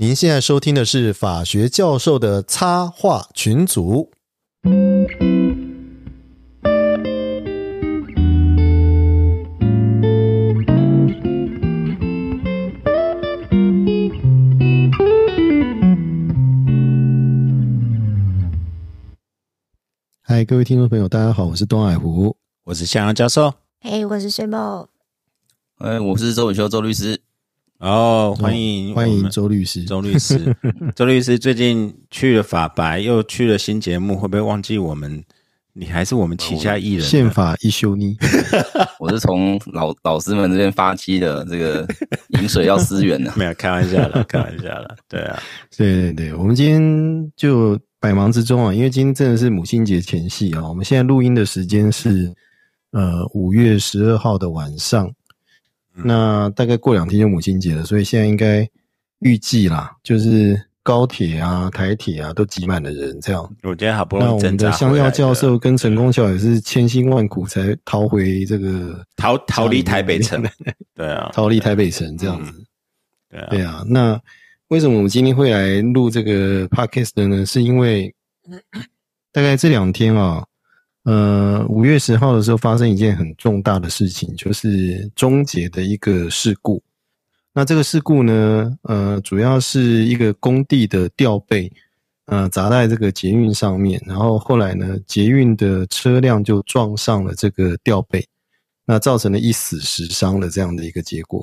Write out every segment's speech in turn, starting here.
您现在收听的是法学教授的插画群组。嗨，各位听众朋友，大家好，我是东海湖。我是向阳教授，嘿，我是水某，哎，我是周伟修周律师。哦，欢迎欢迎周律师，周律师，周律师最近去了法白，又去了新节目，会不会忘记我们？你还是我们旗下艺人？宪法一休呢？我是从老老师们这边发起的，这个饮水要思源的，没有开玩笑了，开玩笑了。对啊，对对对，我们今天就百忙之中啊，因为今天真的是母亲节前夕啊，我们现在录音的时间是。呃，五月十二号的晚上，那大概过两天就母亲节了，所以现在应该预计啦，就是高铁啊、台铁啊都挤满了人，这样。我觉得好不容易，那我们的香料教授跟陈功孝也是千辛万苦才逃回这个逃逃离台北城，对啊，逃离台北城这样子。对啊，对啊。那为什么我们今天会来录这个 podcast 的呢？是因为大概这两天啊。呃，五月十号的时候发生一件很重大的事情，就是终结的一个事故。那这个事故呢，呃，主要是一个工地的吊背，呃，砸在这个捷运上面，然后后来呢，捷运的车辆就撞上了这个吊背，那造成了一死十伤的这样的一个结果。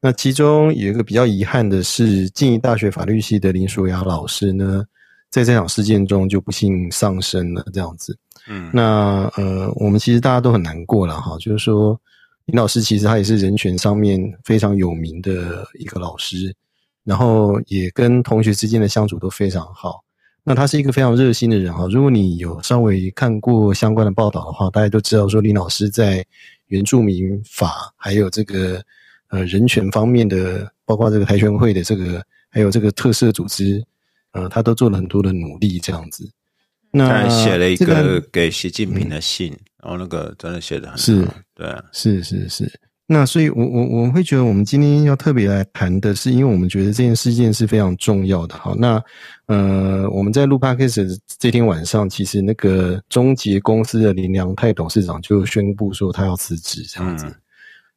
那其中有一个比较遗憾的是，静宜大学法律系的林淑雅老师呢，在这场事件中就不幸丧生了，这样子。嗯，那呃，我们其实大家都很难过了哈。就是说，林老师其实他也是人权上面非常有名的一个老师，然后也跟同学之间的相处都非常好。那他是一个非常热心的人哈。如果你有稍微看过相关的报道的话，大家都知道说林老师在原住民法还有这个呃人权方面的，包括这个台全会的这个还有这个特色组织，呃，他都做了很多的努力这样子。那写了一个给习近平的信，然后那个真的写的很是，对，是是是。那所以，我我我会觉得，我们今天要特别来谈的是，因为我们觉得这件事件是非常重要的。好，那呃，我们在录 podcast 这天晚上，其实那个中捷公司的林良泰董事长就宣布说他要辞职，这样子。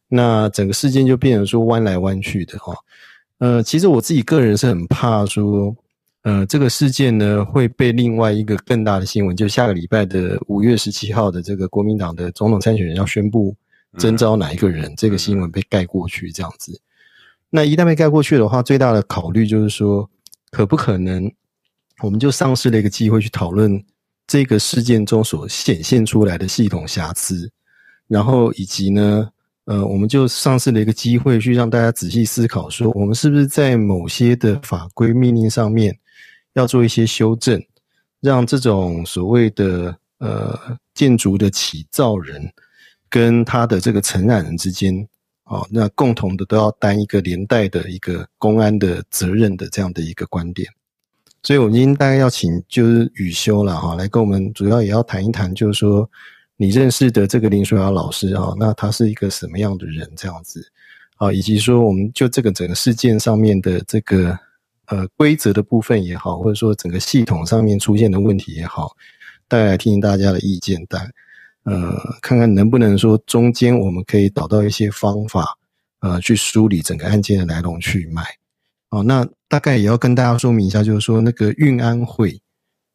那整个事件就变成说弯来弯去的哈。呃，其实我自己个人是很怕说。呃，这个事件呢会被另外一个更大的新闻，就下个礼拜的五月十七号的这个国民党的总统参选人要宣布征召哪一个人，这个新闻被盖过去这样子。那一旦被盖过去的话，最大的考虑就是说，可不可能我们就丧失了一个机会去讨论这个事件中所显现出来的系统瑕疵，然后以及呢，呃，我们就丧失了一个机会去让大家仔细思考，说我们是不是在某些的法规命令上面。要做一些修正，让这种所谓的呃建筑的起造人跟他的这个承揽人之间，啊，那共同的都要担一个连带的一个公安的责任的这样的一个观点。所以，我们今天大概要请就是雨修了哈，来跟我们主要也要谈一谈，就是说你认识的这个林淑雅老师啊，那他是一个什么样的人这样子啊，以及说我们就这个整个事件上面的这个。呃，规则的部分也好，或者说整个系统上面出现的问题也好，大概听听大家的意见，但呃，看看能不能说中间我们可以找到一些方法，呃，去梳理整个案件的来龙去脉。哦，那大概也要跟大家说明一下，就是说那个运安会，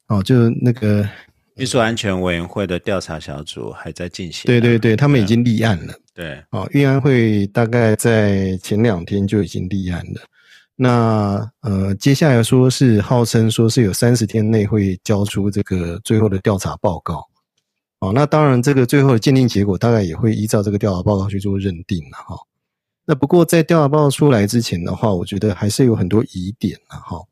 哦，就那个运输安全委员会的调查小组还在进行。对对对，他们已经立案了。对，哦，运安会大概在前两天就已经立案了。那呃，接下来说是号称说是有三十天内会交出这个最后的调查报告，哦，那当然这个最后的鉴定结果大概也会依照这个调查报告去做认定了哈。那不过在调查报告出来之前的话，我觉得还是有很多疑点了哈。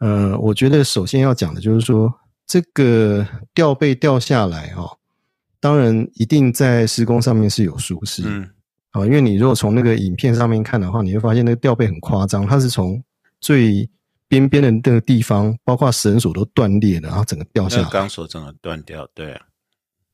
呃，我觉得首先要讲的就是说，这个吊被掉下来哈，当然一定在施工上面是有疏失。啊，因为你如果从那个影片上面看的话，你会发现那个吊背很夸张，它是从最边边的那个地方，包括绳索都断裂了，然后整个掉下来，钢索整个断掉，对啊，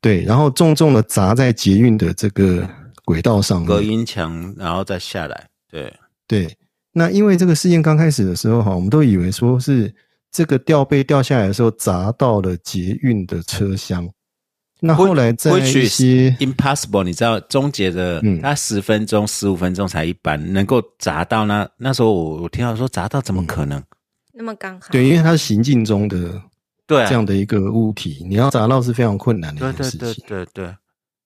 对，然后重重的砸在捷运的这个轨道上，隔音墙，然后再下来，对对，那因为这个事件刚开始的时候哈，我们都以为说是这个吊背掉下来的时候砸到了捷运的车厢。那后来在一些 impossible，你知道终结的，嗯它十分钟、十五分钟才一班，能够砸到那那时候我我听到说砸到怎么可能？那么刚好，对，因为它是行进中的对啊，这样的一个物体，你要砸到是非常困难的对对一件事情。对对对。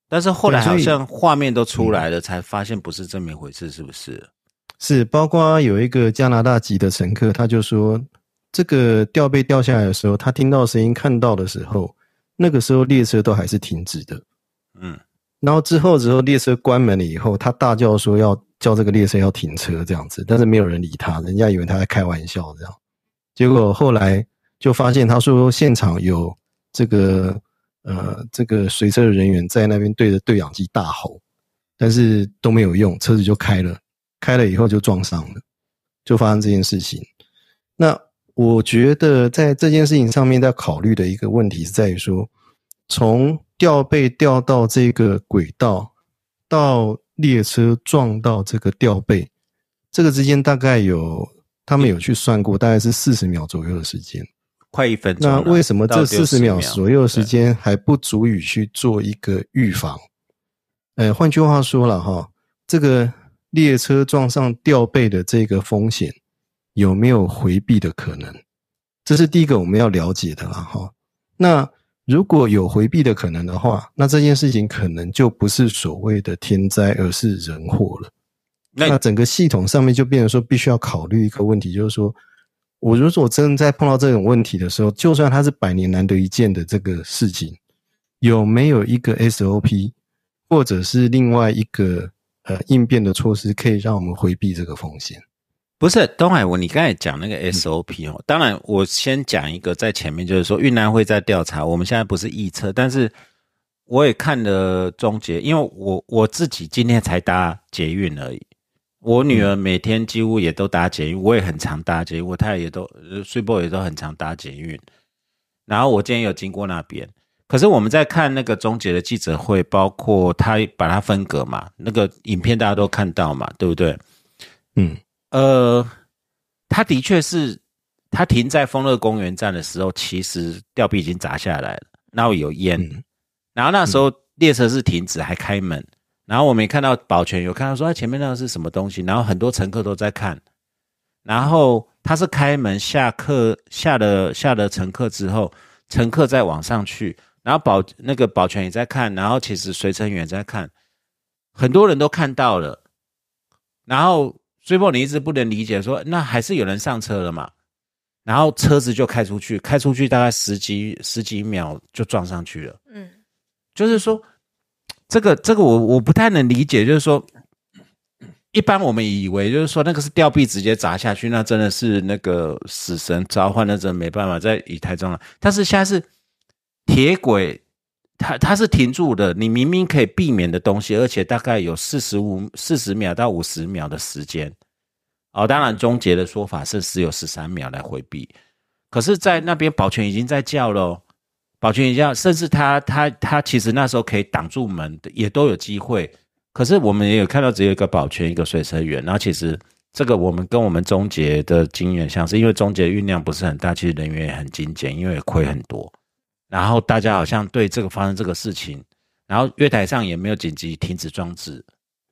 但是后来好像画面都出来了，才发现不是这么一回事，是不是？是，包括有一个加拿大籍的乘客，他就说，这个吊被掉下来的时候，他听到声音、看到的时候，那个时候列车都还是停止的。嗯，然后之后之后列车关门了以后，他大叫说要叫这个列车要停车这样子，但是没有人理他，人家以为他在开玩笑这样。结果后来就发现他说现场有这个呃这个随车的人员在那边对着对讲机大吼，但是都没有用，车子就开了，开了以后就撞上了，就发生这件事情。那我觉得在这件事情上面，在考虑的一个问题是在于说，从吊被吊到这个轨道，到列车撞到这个吊被，这个之间大概有他们有去算过，大概是四十秒左右的时间。快一分钟。那为什么到60这四十秒左右的时间还不足以去做一个预防？呃，换句话说了哈，这个列车撞上吊背的这个风险有没有回避的可能？这是第一个我们要了解的啦哈。那如果有回避的可能的话，那这件事情可能就不是所谓的天灾，而是人祸了。那那整个系统上面就变成说，必须要考虑一个问题，就是说，我如果真的在碰到这种问题的时候，就算它是百年难得一见的这个事情，有没有一个 SOP，或者是另外一个呃应变的措施，可以让我们回避这个风险？不是东海，我你刚才讲那个 SOP 哦，当然我先讲一个在前面，就是说运安会在调查，我们现在不是预测，但是我也看了终结，因为我我自己今天才搭捷运而已，我女儿每天几乎也都搭捷运，我也很常搭捷运，我太太也都呃睡波也都很常搭捷运，然后我今天有经过那边。可是我们在看那个终结的记者会，包括他把它分隔嘛，那个影片大家都看到嘛，对不对？嗯呃，他的确是，他停在丰乐公园站的时候，其实吊臂已经砸下来了，然后有烟，嗯。然后那时候列车是停止还开门，然后我们也看到保全有看到说，他前面那个是什么东西，然后很多乘客都在看，然后他是开门下客下了下了乘客之后，乘客再往上去，然后保那个保全也在看，然后其实随乘员也在看，很多人都看到了，然后追波你一直不能理解说，那还是有人上车了嘛？然后车子就开出去，开出去大概十几十几秒就撞上去了。嗯，就是说，这个这个我我不太能理解，就是说，一般我们以为就是说那个是吊臂直接砸下去，那真的是那个死神召唤，那真的没办法在以台中了。但是现在是铁轨，它它是停住的，你明明可以避免的东西，而且大概有四十五四十秒到五十秒的时间。哦，当然，终结的说法是只有十三秒来回避，可是，在那边保全已经在叫了，保全已经叫，甚至他他他其实那时候可以挡住门的，也都有机会。可是我们也有看到只有一个保全，一个随车员，然后其实这个我们跟我们终结的经验像是，因为终结运量不是很大，其实人员也很精简，因为也亏很多。然后大家好像对这个发生这个事情，然后月台上也没有紧急停止装置。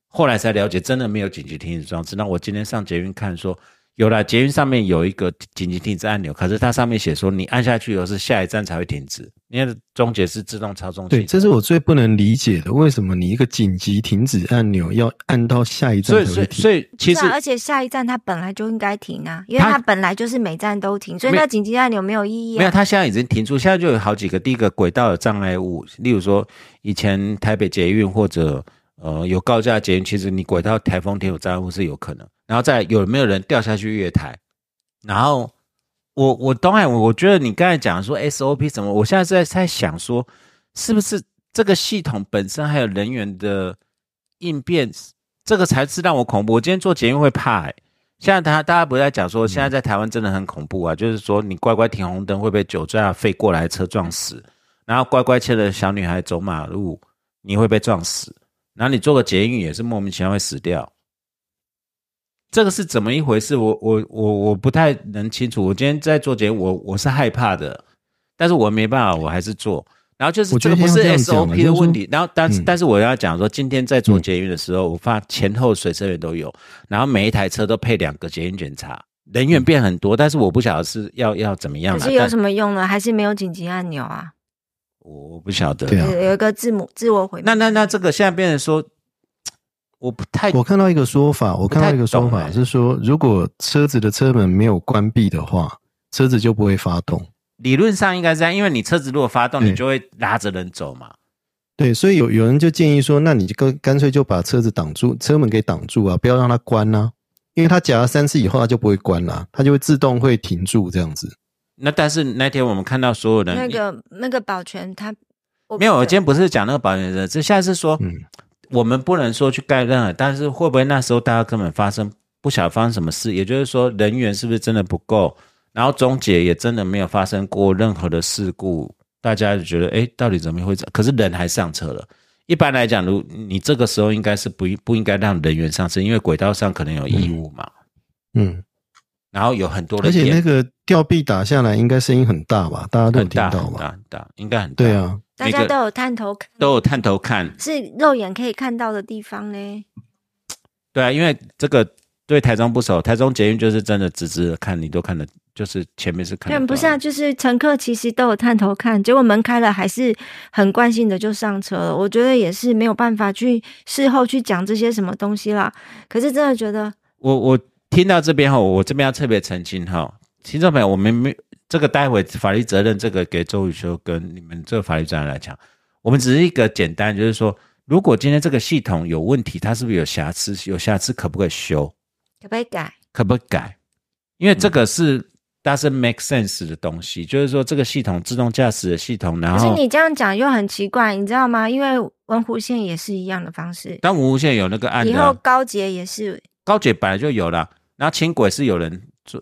后来才了解，真的没有紧急停止装置。那我今天上捷运看说，有了捷运上面有一个紧急停止按钮，可是它上面写说你按下去以后是下一站才会停止，因为终结是自动操纵器。对，这是我最不能理解的，为什么你一个紧急停止按钮要按到下一所以所以站才会停？所以其实啊而且下一站它本来就应该停啊，因为它它本来就是每站都停，所以那紧急按钮没有意义没有，啊。它现在已经停住，现在就有好几个。第一个轨道有障碍物，例如说以前台北捷运或者呃有高架捷运，其实你轨道台风天有障碍物是有可能。然后再有没有人掉下去月台？然后我我当然我我觉得你刚才讲说 SOP 什么，我现在在在想说，是不是这个系统本身还有人员的应变，这个才是让我恐怖。我今天做捷运会怕、欸，现在大家大家不是在讲说，现在在台湾真的很恐怖啊，就是说你乖乖停红灯会被酒驾飞过来车撞死，然后乖乖牵着小女孩走马路，你会被撞死，然后你做个捷运也是莫名其妙会死掉。这个是怎么一回事？我我我我不太能清楚。我今天在做节目，我我是害怕的，但是我没办法，我还是做。然后就是我觉得这个不是 SOP 的问题。然后但是、嗯但是我要讲说，今天在做捷运的时候，我发前后水车员都有，然后每一台车都配两个捷运检查，人员变很多，但是我不晓得是要要怎么样可是有什么用呢？还是没有紧急按钮啊？我我不晓得。对啊有有一个字母自我毁灭。那那那这个现在变成说，我不太我看到一个说法，我看到一个说法是说，如果车子的车门没有关闭的话，车子就不会发动。理论上应该是这样，因为你车子如果发动，你就会拉着人走嘛。对，所以有有人就建议说，那你就干干脆就把车子挡住，车门给挡住啊，不要让它关啊，因为它夹了三次以后，它就不会关了，它就会自动会停住这样子。那但是那天我们看到所有人那个那个保全他没有，我今天不是讲那个保险的，这现在是说，嗯我们不能说去盖任何，但是会不会那时候大家根本发生不晓得发生什么事？也就是说，人员是不是真的不够？然后中介也真的没有发生过任何的事故，大家就觉得，哎，到底怎么会？可是人还上车了。一般来讲，如你这个时候应该是不不应该让人员上车，因为轨道上可能有异物嘛，嗯，然后有很多的而且烟那个吊臂打下来，应该声音很大吧？大家都很听到吧？很大很大，应该很大。对，啊，大家都有探头看，都有探头看。是肉眼可以看到的地方呢。对啊，因为这个对台中不熟，台中捷运就是真的直直的看，你都看得，就是前面是看不是啊，就是乘客其实都有探头看，结果门开了，还是很惯性的就上车了。我觉得也是没有办法去事后去讲这些什么东西啦。可是真的觉得，我我听到这边哈，我这边要特别澄清哈，听众朋友，我们没这个待会法律责任这个给周宇修跟你们这个法律专员来讲，我们只是一个简单，就是说，如果今天这个系统有问题，它是不是有瑕疵？有瑕疵可不可以修？可不可以改？可不可以改？因为这个是 doesn't make sense 的东西，就是说这个系统自动驾驶的系统，然后可是你这样讲又很奇怪，你知道吗？因为文湖线也是一样的方式，但文湖线有那个案以后高捷也是高铁本来就有了，然后轻轨是有人做，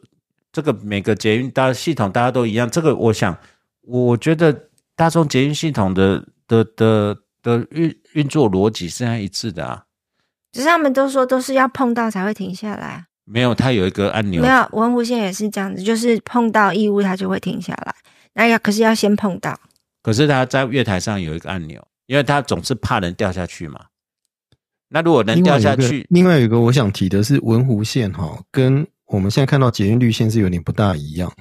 这个每个捷运大家系统大家都一样。这个我想，我觉得大众捷运系统的的的的运运作逻辑是在一致的啊，只是他们都说都是要碰到才会停下来啊。没有它有一个按钮没，有文湖线也是这样子，就是碰到异物它就会停下来。那要可是要先碰到，可是它在月台上有一个按钮，因为它总是怕人掉下去嘛。那如果人另外有一个掉下去，另外有一个我想提的是文湖线哈，跟我们现在看到捷运绿线是有点不大一样，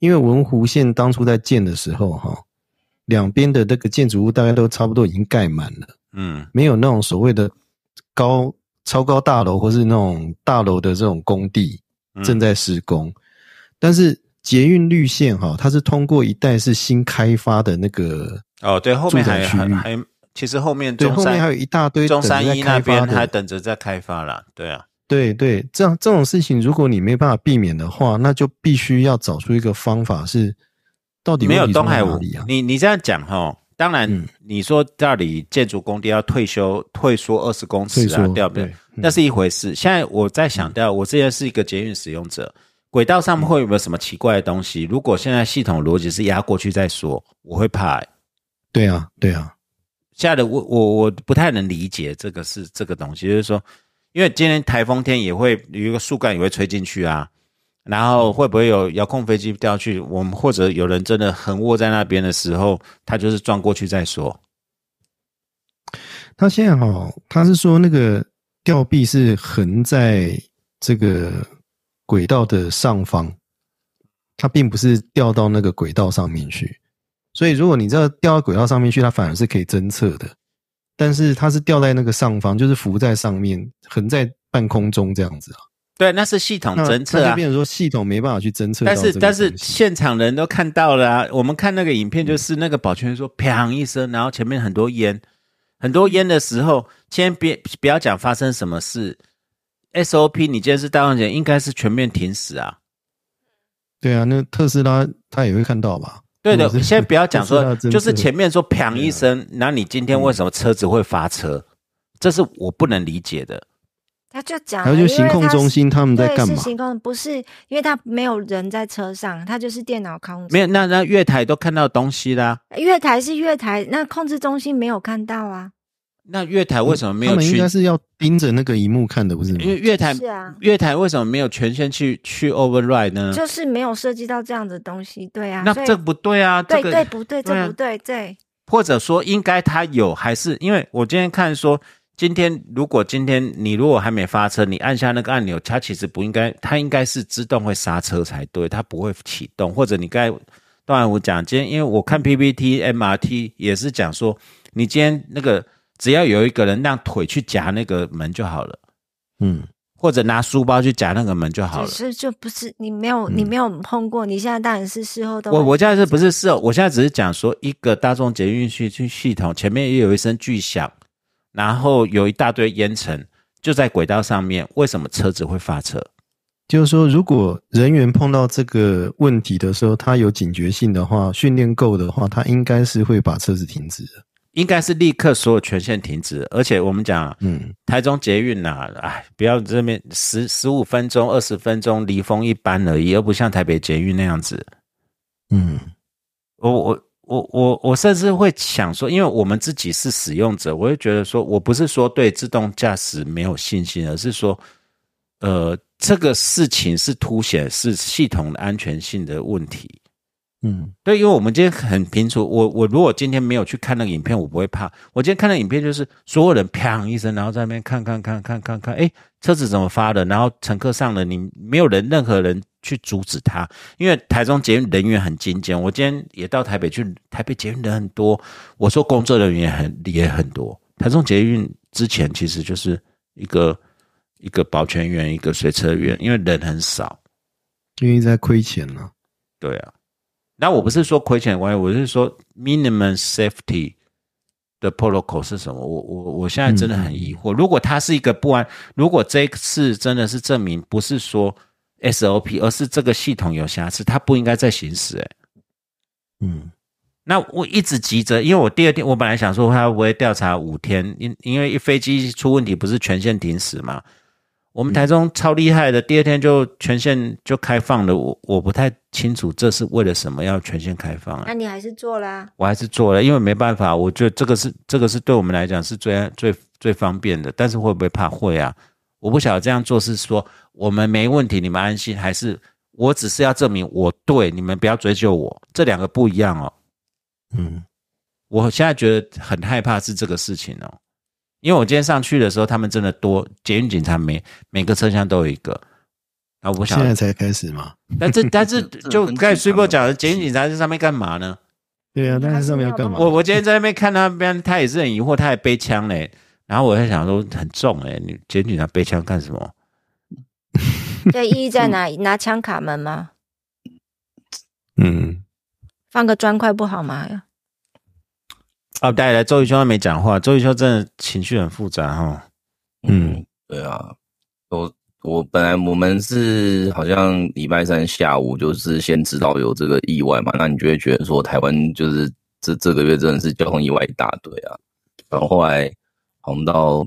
因为文湖线当初在建的时候哈，两边的这个建筑物大概都差不多已经盖满了，嗯没有那种所谓的高超高大楼或是那种大楼的这种工地嗯正在施工，但是捷运绿线哈，它是通过一带是新开发的那个哦，对，后面还还还，其实后面对，后面还有一大堆中山一那边还等着在开发啦，对啊。对对，这样这种事情，如果你没办法避免的话，那就必须要找出一个方法是，到底没有东海五哪里啊？你你这样讲哈，当然嗯你说到底建筑工地要退休退缩二十公尺啊掉不对，嗯那是一回事。现在我在想到，我之前是一个捷运使用者，轨道上面会有没有什么奇怪的东西？如果现在系统逻辑是压过去再说，我会怕、欸。对啊，对啊，现在的我我我不太能理解这个是这个东西，就是说，因为今天台风天也会有一个树干也会吹进去啊，然后会不会有遥控飞机掉去？我们或者有人真的横卧在那边的时候，他就是撞过去再说。他现在哈，他是说那个吊臂是横在这个轨道的上方，它并不是掉到那个轨道上面去。所以如果你这掉到轨道上面去，它反而是可以侦测的。但是它是掉在那个上方，就是浮在上面，横在半空中这样子啊。对，那是系统侦测就。变成说系统没办法去侦测到但。是但是现场人都看到了啊！我们看那个影片，就是那个保全说“砰”一声，然后前面很多烟，很多烟的时候，先别不要讲发生什么事，SOP 你今天是大众检，应该是全面停驶啊。对啊，那特斯拉他也会看到吧？对的先不要讲说 就是前面说“砰”一声，那你今天为什么车子会发车？这是我不能理解的。他就讲了，还有就是行控中心他们在对干嘛？是行控，不是因为他没有人在车上，他就是电脑控制。没有，那那月台都看到东西啦。月台是月台，那控制中心没有看到啊。那月台为什么没有去？们应该是要盯着那个荧幕看的，不是吗？因为月台是啊，月台为什么没有权限去去 override 呢？就是没有涉及到这样的东西，对啊，那这不对啊，这对个对不对？这不对，对，或者说应该他有，还是因为我今天看说，今天如果今天你如果还没发车，你按下那个按钮，它其实不应该，它应该是自动会刹车才对，它不会启动。或者你刚才当然我讲今天，因为我看 PPT MRT 也是讲说，你今天那个只要有一个人让腿去夹那个门就好了，嗯，或者拿书包去夹那个门就好了。只是就不是你没有嗯你没有碰过，你现在当然是事后都我我现在是不是事后？我现在只是讲说，一个大众捷运系系系统前面也有一声巨响，然后有一大堆烟尘，就在轨道上面，为什么车子会发车？就是说，如果人员碰到这个问题的时候，他有警觉性的话，训练够的话，他应该是会把车子停止的。应该是立刻所有权限停止，而且我们讲嗯，台中捷运呐、哎，不要这边十十五分钟、二十分钟离峰一班而已，而不像台北捷运那样子。嗯，我我我我我甚至会想说，因为我们自己是使用者，我会觉得说，我不是说对自动驾驶没有信心，而是说，呃，这个事情是凸显是系统的安全性的问题。嗯，对，因为我们今天很清楚，我我如果今天没有去看那个影片，我不会怕。我今天看那影片，就是所有人砰一声，然后在那边看看看看看看，哎，车子怎么发的？然后乘客上了，你没有人任何人去阻止他，因为台中捷运人员很精简。我今天也到台北去，台北捷运人很多，我说工作人员也很也很多。台中捷运之前其实就是一个一个保全员，一个随车员，因为人很少。因为在亏钱了。对啊，那我不是说亏钱的关系，我是说 minimum safety 的 protocol 是什么？我我我现在真的很疑惑。如果它是一个不安，如果这一次真的是证明不是说 SOP，而是这个系统有瑕疵，它不应该再行驶、欸。嗯，那我一直急着，因为我第二天我本来想说他会不会调查五天，因因为一飞机出问题不是全线停驶嘛。我们台中超厉害的，第二天就全线就开放了。我我不太清楚这是为了什么要全线开放啊那？你还是做啦、我还是做了，因为没办法，我觉得这个是这个是对我们来讲是最最最方便的。但是会不会怕会啊？我不晓得这样做是说我们没问题，你们安心，还是我只是要证明我对，你们不要追究我，这两个不一样哦。嗯，我现在觉得很害怕是这个事情哦，因为我今天上去的时候，他们真的多，捷运警察每每个车厢都有一个。啊，我想现，在才开始嘛。但是 但是就刚才跟警察水波讲的，捷运警察在上面干嘛呢？对啊，但是上面要干嘛？我我今天在那边看他那边，他也是很疑惑，他还背枪嘞。然后我在想说，很重哎，你捷运警察背枪干什么？对，意义在 哪？拿枪卡门吗？嗯，放个砖块不好吗？啊，带来周瑜兄还没讲话，周瑜兄真的情绪很复杂哈。嗯，对啊，我我本来我们是好像礼拜三下午就是先知道有这个意外嘛，那你就会觉得说台湾就是这这个月真的是交通意外一大堆啊，然后后来我们到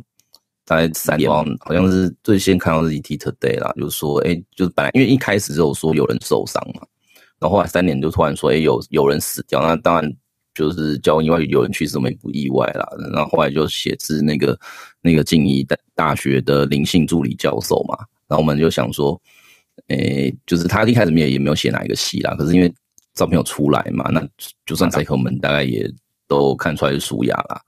大概三点，好像是最先看到是 ET Today 啦，就说哎，就是本来因为一开始只有说有人受伤嘛，然后后来三点就突然说哎有有人死掉，那当然。就是交通意外有人去世，我们也不意外啦。然后后来就写是那个那个静宜大大学的林姓助理教授嘛，然后我们就想说，诶、就是他一开始也也没有写哪一个系啦，可是因为照片有出来嘛，那就算采科我们大概也都看出来是舒雅啦。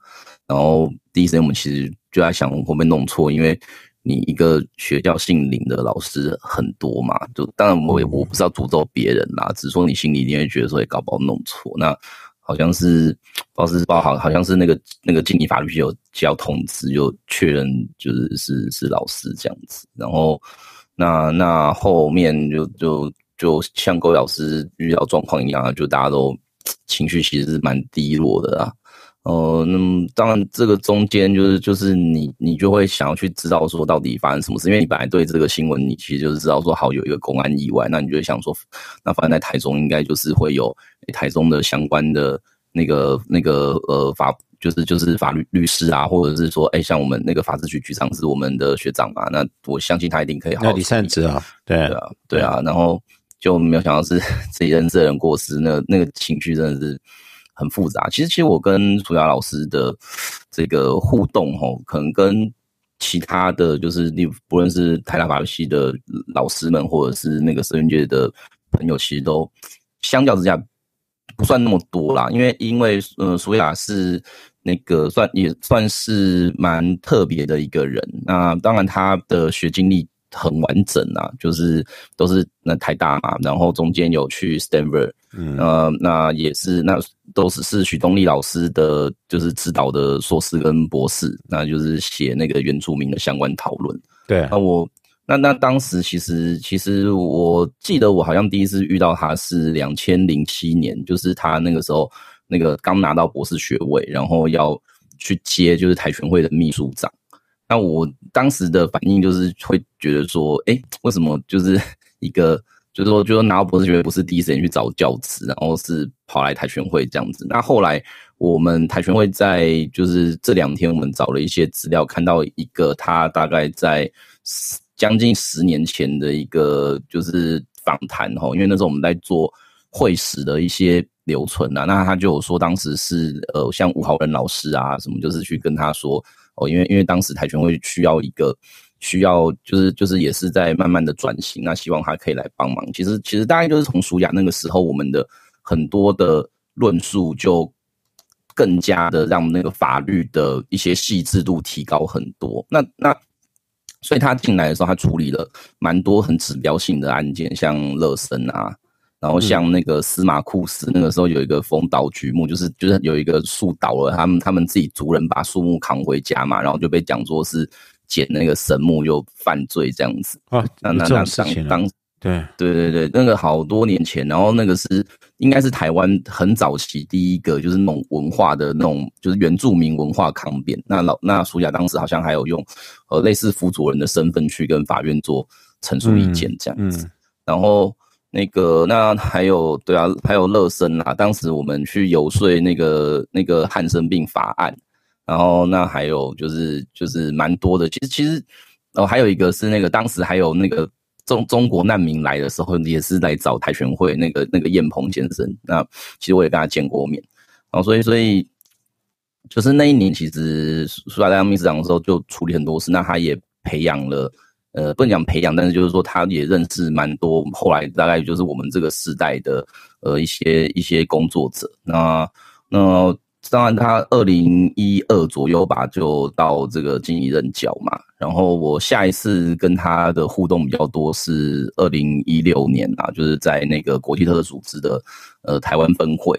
然后第一时间我们其实就在想会不会弄错，因为你一个学校姓林的老师很多嘛，就当然我也我不是要诅咒别人啦，只是说你心里一定会觉得说，也搞不好弄错那。好像是不知道是报好，好像是那个那个经理法律系有接到通知，就确认就是是是老师这样子。然后那那后面就就就像各位老师遇到状况一样，就大家都情绪其实是蛮低落的啊。呃，那么当然这个中间就是就是你你就会想要去知道说到底发生什么事，因为你本来对这个新闻你其实就是知道说好有一个公安意外，那你就会想说，那发生在台中应该就是会有台中的相关的那个那个呃法，就是就是法律律师啊，或者是说，哎，像我们那个法制局局长是我们的学长嘛，那我相信他一定可以好好那李善处理之啊，对对啊，对啊，然后就没有想到是 自己认识的人过世，那那个情绪真的是很复杂。其实，其实我跟楚雅老师的这个互动，吼，可能跟其他的就是你不论是台大法律系的老师们，或者是那个社运界的朋友，其实都相较之下不算那么多啦。因为，因为呃，苏雅是那个算也算是蛮特别的一个人。那当然，他的学经历。很完整啊，就是都是那台大嘛，然后中间有去 Stanford，嗯，呃，那也是那都是是许东立老师的，就是指导的硕士跟博士，那就是写那个原住民的相关讨论。对，那我那那当时其实其实我记得我好像第一次遇到他是两千零七年，就是他那个时候那个刚拿到博士学位，然后要去接就是台全会的秘书长。那我当时的反应就是会觉得说，哎，为什么就是 一个，就是说，就说拿到博士学位不是第一时间去找教职，然后是跑来台拳会这样子。那后来我们台拳会在就是这两天，我们找了一些资料，看到一个他大概在将近十年前的一个就是访谈哈，因为那时候我们在做会史的一些留存啊，那他就有说当时是呃像吴豪仁老师啊什么，就是去跟他说。哦，因为因为当时台拳会需要一个需要，就是就是也是在慢慢的转型，那希望他可以来帮忙。其实其实大概就是从舒雅那个时候，我们的很多的论述就更加的让那个法律的一些细致度提高很多。那那所以他进来的时候，他处理了蛮多很指标性的案件，像乐森啊。然后像那个司马库斯，那个时候有一个风倒巨木，就是就是有一个树倒了，他们他们自己族人把树木扛回家嘛，然后就被讲作是捡那个神木又犯罪这样子啊。那那那当当对对对对，那个好多年前，然后那个是应该是台湾很早期第一个就是那种文化的那种就是原住民文化抗辩。那老那苏雅当时好像还有用呃类似辅佐人的身份去跟法院做陈述意见这样子，然后。那个，那还有对啊，还有乐生啊。当时我们去游说那个那个汉生病法案，然后那还有就是就是蛮多的。其实其实哦，还有一个是那个当时还有那个中中国难民来的时候，也是来找台拳会那个那个燕鹏先生。那其实我也跟他见过面，然后所以所以就是那一年，其实苏亚当秘书长的时候就处理很多事，那他也培养了。呃，不能讲培养，但是就是说，他也认识蛮多。后来大概就是我们这个时代的呃一些一些工作者。那那当然，他二零一二左右吧，就到这个经理任教嘛。然后我下一次跟他的互动比较多是二零一六年啊，就是在那个国际特色组织的呃台湾分会。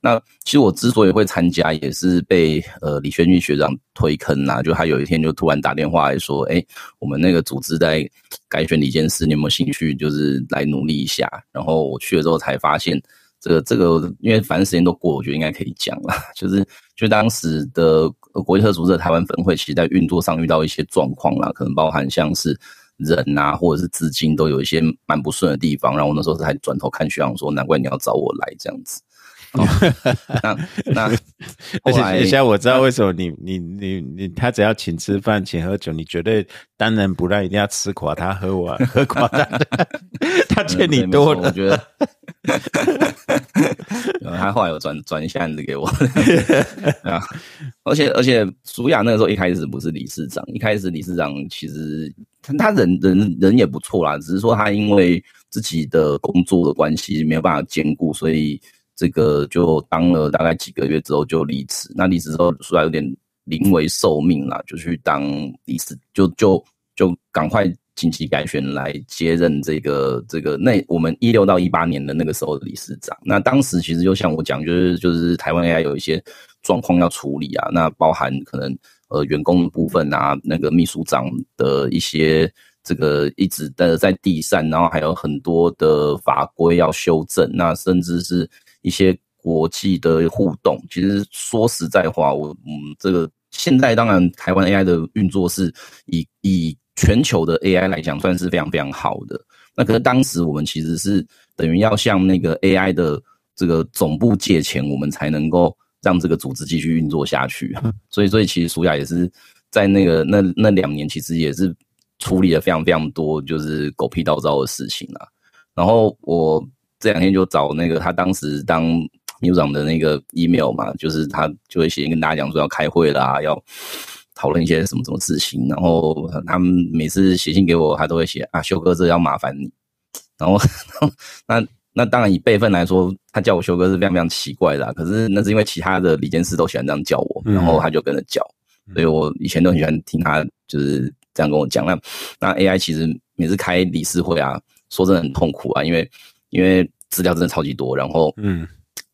那其实我之所以会参加，也是被呃李轩玉学长推坑啦。就他有一天就突然打电话来说：“哎，我们那个组织在改选李监事，你有没有兴趣？就是来努力一下。”然后我去了之后才发现，这个这个，因为反正时间都过，我觉得应该可以讲了。就是就当时的国际特组织的台湾分会，其实在运作上遇到一些状况啦，可能包含像是人啊，或者是资金都有一些蛮不顺的地方。然后我那时候还转头看徐阳说：“难怪你要找我来这样子。”那 那，而且现在我知道为什么你你你你他只要请吃饭请喝酒，你绝对当仁不让，一定要吃垮他喝完 喝垮他，他欠你多了。我觉得，他后来有转转一下子给我啊，而且而且，舒雅那个时候一开始不是理事长，一开始理事长其实他人人人也不错啦，只是说他因为自己的工作的关系没有办法兼顾，所以。这个就当了大概几个月之后就离职，那离职之后出来有点临危受命了，就去当理事，就就就赶快紧急改选来接任这个这个那我们一六到一八年的那个时候的理事长。那当时其实就像我讲，就是就是台湾 AI 有一些状况要处理啊，那包含可能呃员工的部分啊，那个秘书长的一些这个一直的在地上，然后还有很多的法规要修正，那甚至是。一些国际的互动，其实说实在话，我嗯，这个现在当然台湾 AI 的运作是以以全球的 AI 来讲，算是非常非常好的。那可是当时我们其实是等于要向那个 AI 的这个总部借钱，我们才能够让这个组织继续运作下去。所以，所以其实苏雅也是在那个那那两年，其实也是处理了非常非常多就是狗屁倒灶的事情啊。然后我。这两天就找那个他当时当秘书长的那个 email 嘛，就是他就会写跟大家讲说要开会啦，要讨论一些什么什么事情。然后他们每次写信给我，他都会写啊，修哥这要麻烦你。然后 那那当然以辈分来说，他叫我修哥是非常非常奇怪的。可是那是因为其他的李监事都喜欢这样叫我，然后他就跟着叫。所以我以前都很喜欢听他就是这样跟我讲。那那 AI 其实每次开理事会啊，说真的很痛苦啊，因为因为资料真的超级多，然后嗯，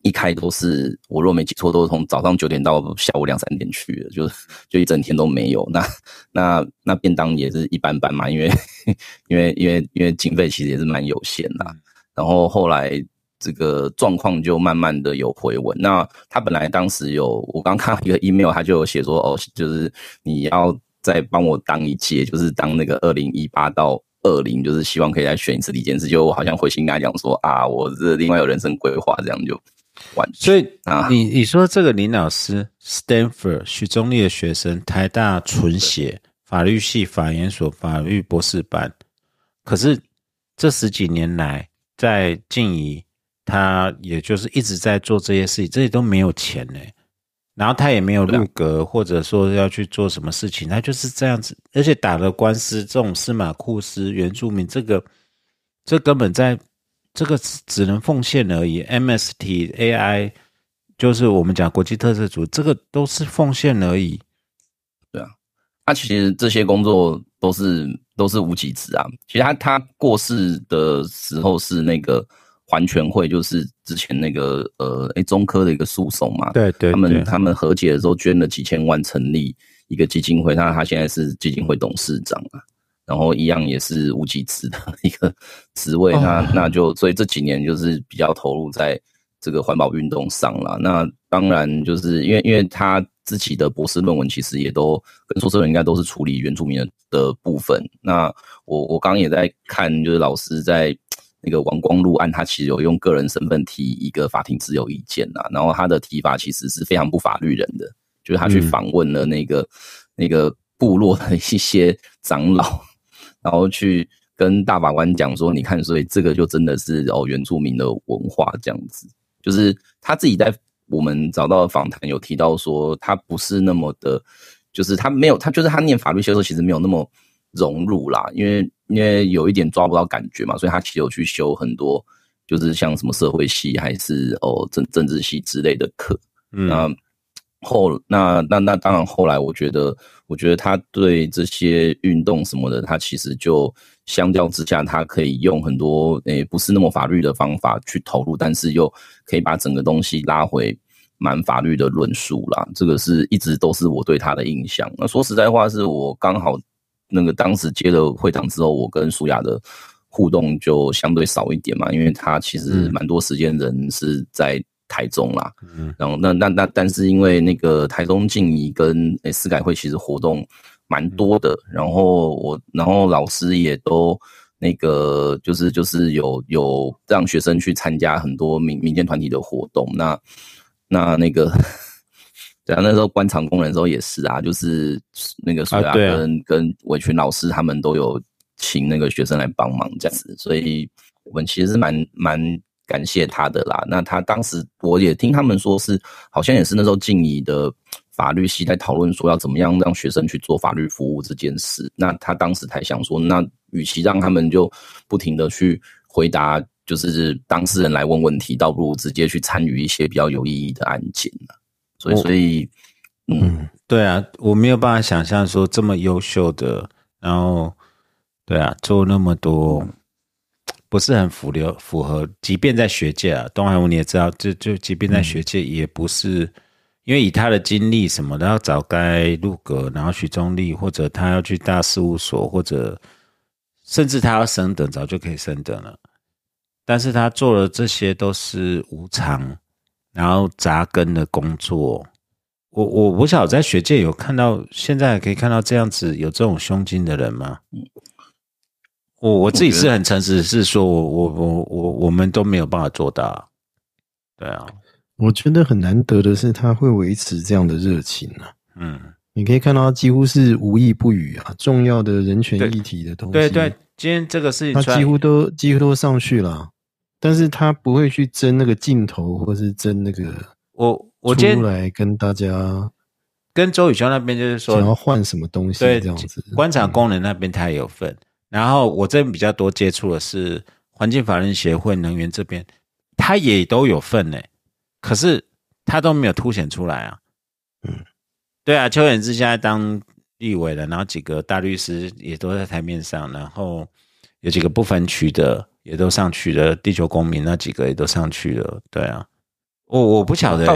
一开都是我若没记错，都是从早上九点到下午两三点去的，就 就一整天都没有。那那那便当也是一般般嘛，因为 因为因为因为经费其实也是蛮有限的。然后后来这个状况就慢慢的有回稳。那他本来当时有，我刚看到一个 email，他就有写说，哦，就是你要再帮我当一届，就是当那个二零一八到二零，就是希望可以再选一次李监事。就我好像回信跟他讲说，啊，我这另外有人生规划，这样就完。所以啊，你你说这个林老师，Stanford 许宗立的学生，台大纯血法律系法研所法律博士班，可是这十几年来。在静怡，他也就是一直在做这些事情，这些都没有钱呢。然后他也没有入阁，或者说要去做什么事情，他就是这样子。而且打了官司，这种司马库斯原住民，这个这根本在这个只能奉献而已。MST AI 就是我们讲国际特色组，这个都是奉献而已。对啊，他其实这些工作都是。都是无极子啊！其实他他过世的时候是那个环全会，就是之前那个呃，哎，中科的一个诉讼嘛。对对，他们他们和解的时候捐了几千万，成立一个基金会。那他现在是基金会董事长啊，然后一样也是无极职的一个职位。那那就所以这几年就是比较投入在这个环保运动上了。那当然就是因为因为他。自己的博士论文其实也都跟硕士论文应该都是处理原住民的的部分。那我我刚刚也在看，就是老师在那个王光禄案，他其实有用个人身份提一个法庭自由意见呐。然后他的提法其实是非常不法律人的，就是他去访问了那个那个部落的一些长老，然后去跟大法官讲说：“你看，所以这个就真的是哦原住民的文化这样子。”就是他自己在。我们找到的访谈有提到说，他不是那么的，就是他没有，他就是他念法律学的时候，其实没有那么融入啦，因为因为有一点抓不到感觉嘛，所以他其实有去修很多，就是像什么社会系还是哦政政治系之类的课。那后那那那当然后来，我觉得我觉得他对这些运动什么的，他其实就相较之下，他可以用很多诶不是那么法律的方法去投入，但是又可以把整个东西拉回。蛮法律的论述啦，这个是一直都是我对他的印象。那说实在话，是我刚好那个当时接了会长之后，我跟舒雅的互动就相对少一点嘛，因为他其实蛮多时间人是在台中啦。嗯，然后那那那，但是因为那个台中静怡跟诶司改会其实活动蛮多的，然后我然后老师也都那个就是就是有有让学生去参加很多民民间团体的活动，那。那那个，对啊，那时候官场工人的时候也是啊，就是那个苏亚跟跟伟群老师他们都有请那个学生来帮忙这样子，所以我们其实是蛮蛮感谢他的啦。那他当时我也听他们说是，好像也是那时候静怡的法律系在讨论说要怎么样让学生去做法律服务这件事。那他当时才想说，那与其让他们就不停的去回答。就是当事人来问问题，倒不如直接去参与一些比较有意义的案件所以，所以，嗯，对啊，我没有办法想象说这么优秀的，然后，对啊，做那么多不是很符流符合，即便在学界啊，东海吴你也知道，就就即便在学界也不是，因为以他的经历什么然后早该入阁，然后许宗立，或者他要去大事务所，或者甚至他要升等，早就可以升等了。但是他做的这些都是无偿，然后扎根的工作。我我我想在学界有看到，现在可以看到这样子有这种胸襟的人吗？我我自己是很诚实，是说我我我我我们都没有办法做到。对啊，我觉得很难得的是他会维持这样的热情啊。嗯，你可以看到他几乎是无意不语啊，重要的人权议题的东西。对对，今天这个事情他几乎都几乎都上去了。但是他不会去争那个镜头，或是争那个我我今出天来跟大家跟周宇轩那边就是说想要说，换什么东西对这样子。观察功能那边他也有份，然后我这边比较多接触的是环境法人协会能源这边，他也都有份呢，可是他都没有凸显出来啊。嗯，对啊，邱远志现在当立委了，然后几个大律师也都在台面上，然后有几个不分区的也都上去了，地球公民那几个也都上去了。对啊，我我不晓得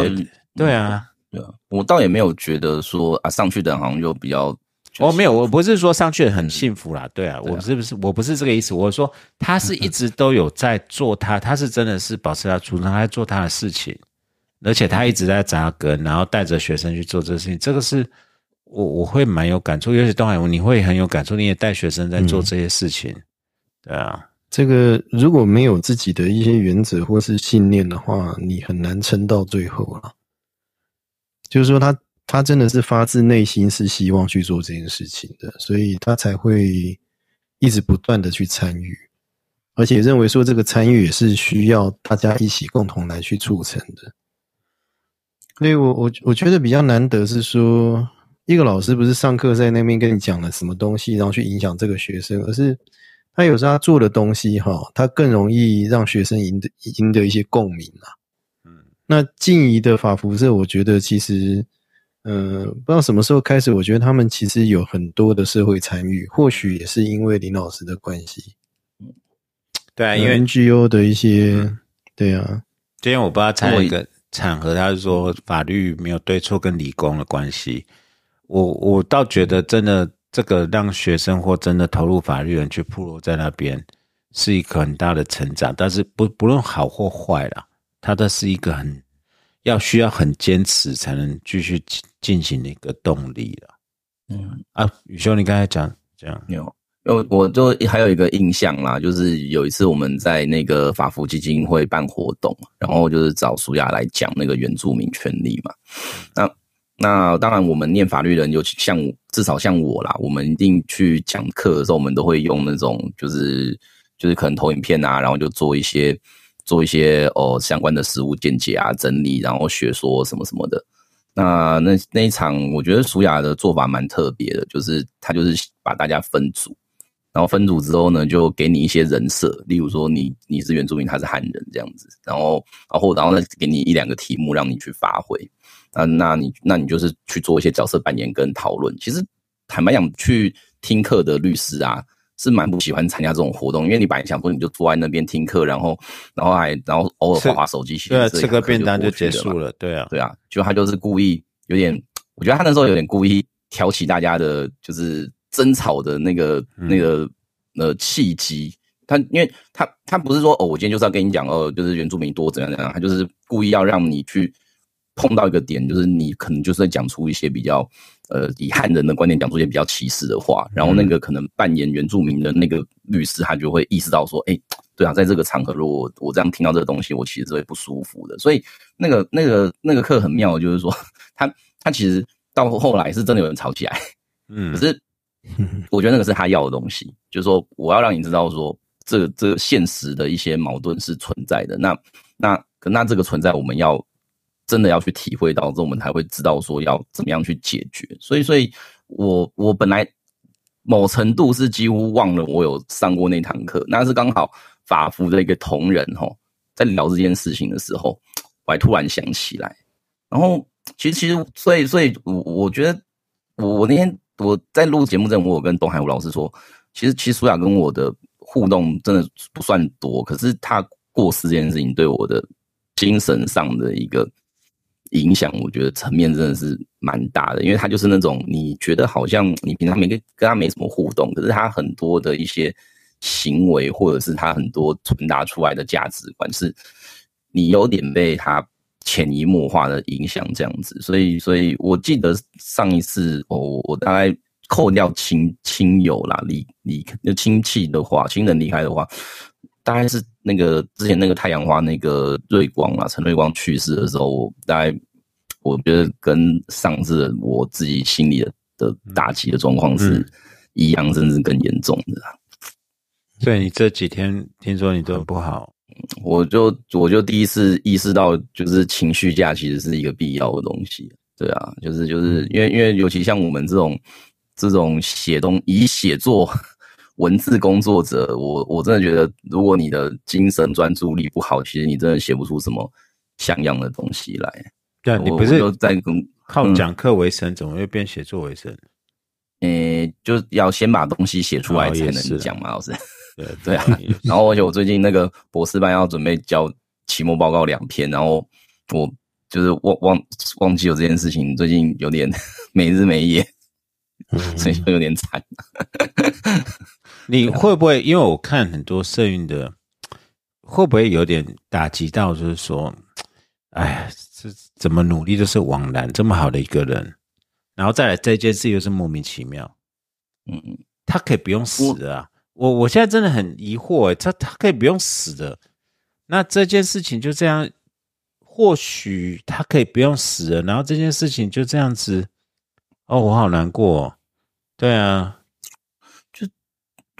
对啊，对啊，我倒也没有觉得说啊，上去的人好像就比较，哦，没有，我不是说上去很幸福啦，对啊，我是不是我不是这个意思，我说他是一直都有在做他，他是真的是保持他初衷，他在做他的事情，而且他一直在扎根，然后带着学生去做这个事情，这个是我我会蛮有感触，尤其东海，你会很有感触，你也带学生在做这些事情，对啊，这个如果没有自己的一些原则或是信念的话，你很难撑到最后啊。就是说他，他真的是发自内心是希望去做这件事情的，所以他才会一直不断的去参与，而且认为说这个参与也是需要大家一起共同来去促成的。所以我我我觉得比较难得是说，一个老师不是上课在那边跟你讲了什么东西，然后去影响这个学生，而是他有时候他做的东西哈，他更容易让学生赢得赢得一些共鸣啊。嗯，那静怡的法辐射，我觉得其实，呃，不知道什么时候开始，我觉得他们其实有很多的社会参与，或许也是因为林老师的关系，对啊，因为 NGO 的一些，对啊，今天我不知道参加一个场合，他是说法律没有对错跟理工的关系。我我倒觉得真的这个让学生或真的投入法律人去铺路在那边，是一个很大的成长。但是不不论好或坏啦，它的是一个很要需要很坚持才能继续进进行的一个动力了。嗯，啊，宇修，你刚才讲讲，有。我我就还有一个印象啦，就是有一次我们在那个法福基金会办活动，然后就是找苏雅来讲那个原住民权利嘛。那那当然，我们念法律人，尤其像至少像我啦，我们一定去讲课的时候，我们都会用那种就是就是可能投影片啊，然后就做一些做一些哦相关的实物见解啊、整理，然后学说什么什么的。那那那一场，我觉得舒雅的做法蛮特别的，就是他就是把大家分组。然后分组之后呢，就给你一些人设，例如说你你是原住民，他是汉人这样子，然后然后然后呢给你一两个题目让你去发挥，啊，那你那你就是去做一些角色扮演跟讨论。其实坦白讲，去听课的律师啊是蛮不喜欢参加这种活动，因为你本来想说你就坐在那边听课，然后然后还然后偶尔划划手机，对啊，这吃个便当就结束了，对啊，对啊，就他就是故意有点，我觉得他那时候有点故意挑起大家的，就是争吵的那个、那个呃契机。他因为他他不是说哦，我今天就是要跟你讲哦，就是原住民多怎样怎样，他就是故意要让你去碰到一个点，就是你可能就是在讲出一些比较呃以汉人的观点讲出一些比较歧视的话，然后那个可能扮演原住民的那个律师，他就会意识到说，哎，对啊，在这个场合，如果我这样听到这个东西，我其实是会不舒服的。所以那个那个那个课很妙，就是说 他他其实到后来是真的有人吵起来，嗯。可，是 我觉得那个是他要的东西，就是说我要让你知道说，这个这个现实的一些矛盾是存在的。那那可那这个存在，我们要真的要去体会到之后，我们才会知道说要怎么样去解决。所以，所以我我本来某程度是几乎忘了我有上过那堂课，那是刚好法服的一个同仁吼，在聊这件事情的时候，我还突然想起来。然后，其实其实，所以所以，我我觉得我我那天我在录节目之前，我有跟东海武老师说，其实其实苏雅跟我的互动真的不算多，可是他过世这件事情对我的精神上的一个影响，我觉得层面真的是蛮大的，因为他就是那种你觉得好像你平常没跟跟他没什么互动，可是他很多的一些行为，或者是他很多传达出来的价值观，是你有点被他潜移默化的影响这样子，所以，所以我记得上一次，我我大概扣掉亲亲友啦，离离亲戚的话，亲人离开的话，大概是那个之前那个太阳花那个瑞光啊，陈瑞光去世的时候，我大概我觉得跟上次我自己心里的的打击的状况是一样，甚至更严重的。所以你这几天听说你都不好，我就我就第一次意识到，就是情绪价其实是一个必要的东西。对啊，就是就是因为因为尤其像我们这种这种写东以写作 文字工作者，我我真的觉得，如果你的精神专注力不好，其实你真的写不出什么像样的东西来。对啊，你不是在跟靠讲课为生，怎么会变写作为生？诶，就要先把东西写出来才能讲嘛，老师。对对啊，然后而且我最近那个博士班要准备交期末报告两篇，然后我就是忘忘忘记有这件事情，最近有点 没日没夜，所以就有点惨。你会不会因为我看很多摄影的，会不会有点打击到？就是说，哎呀，这怎么努力都是枉然，这么好的一个人，然后再来这件事又是莫名其妙。嗯嗯，他可以不用死啊。我我现在真的很疑惑，他他可以不用死的，那这件事情就这样，或许他可以不用死了，然后这件事情就这样子，哦，我好难过，对啊，就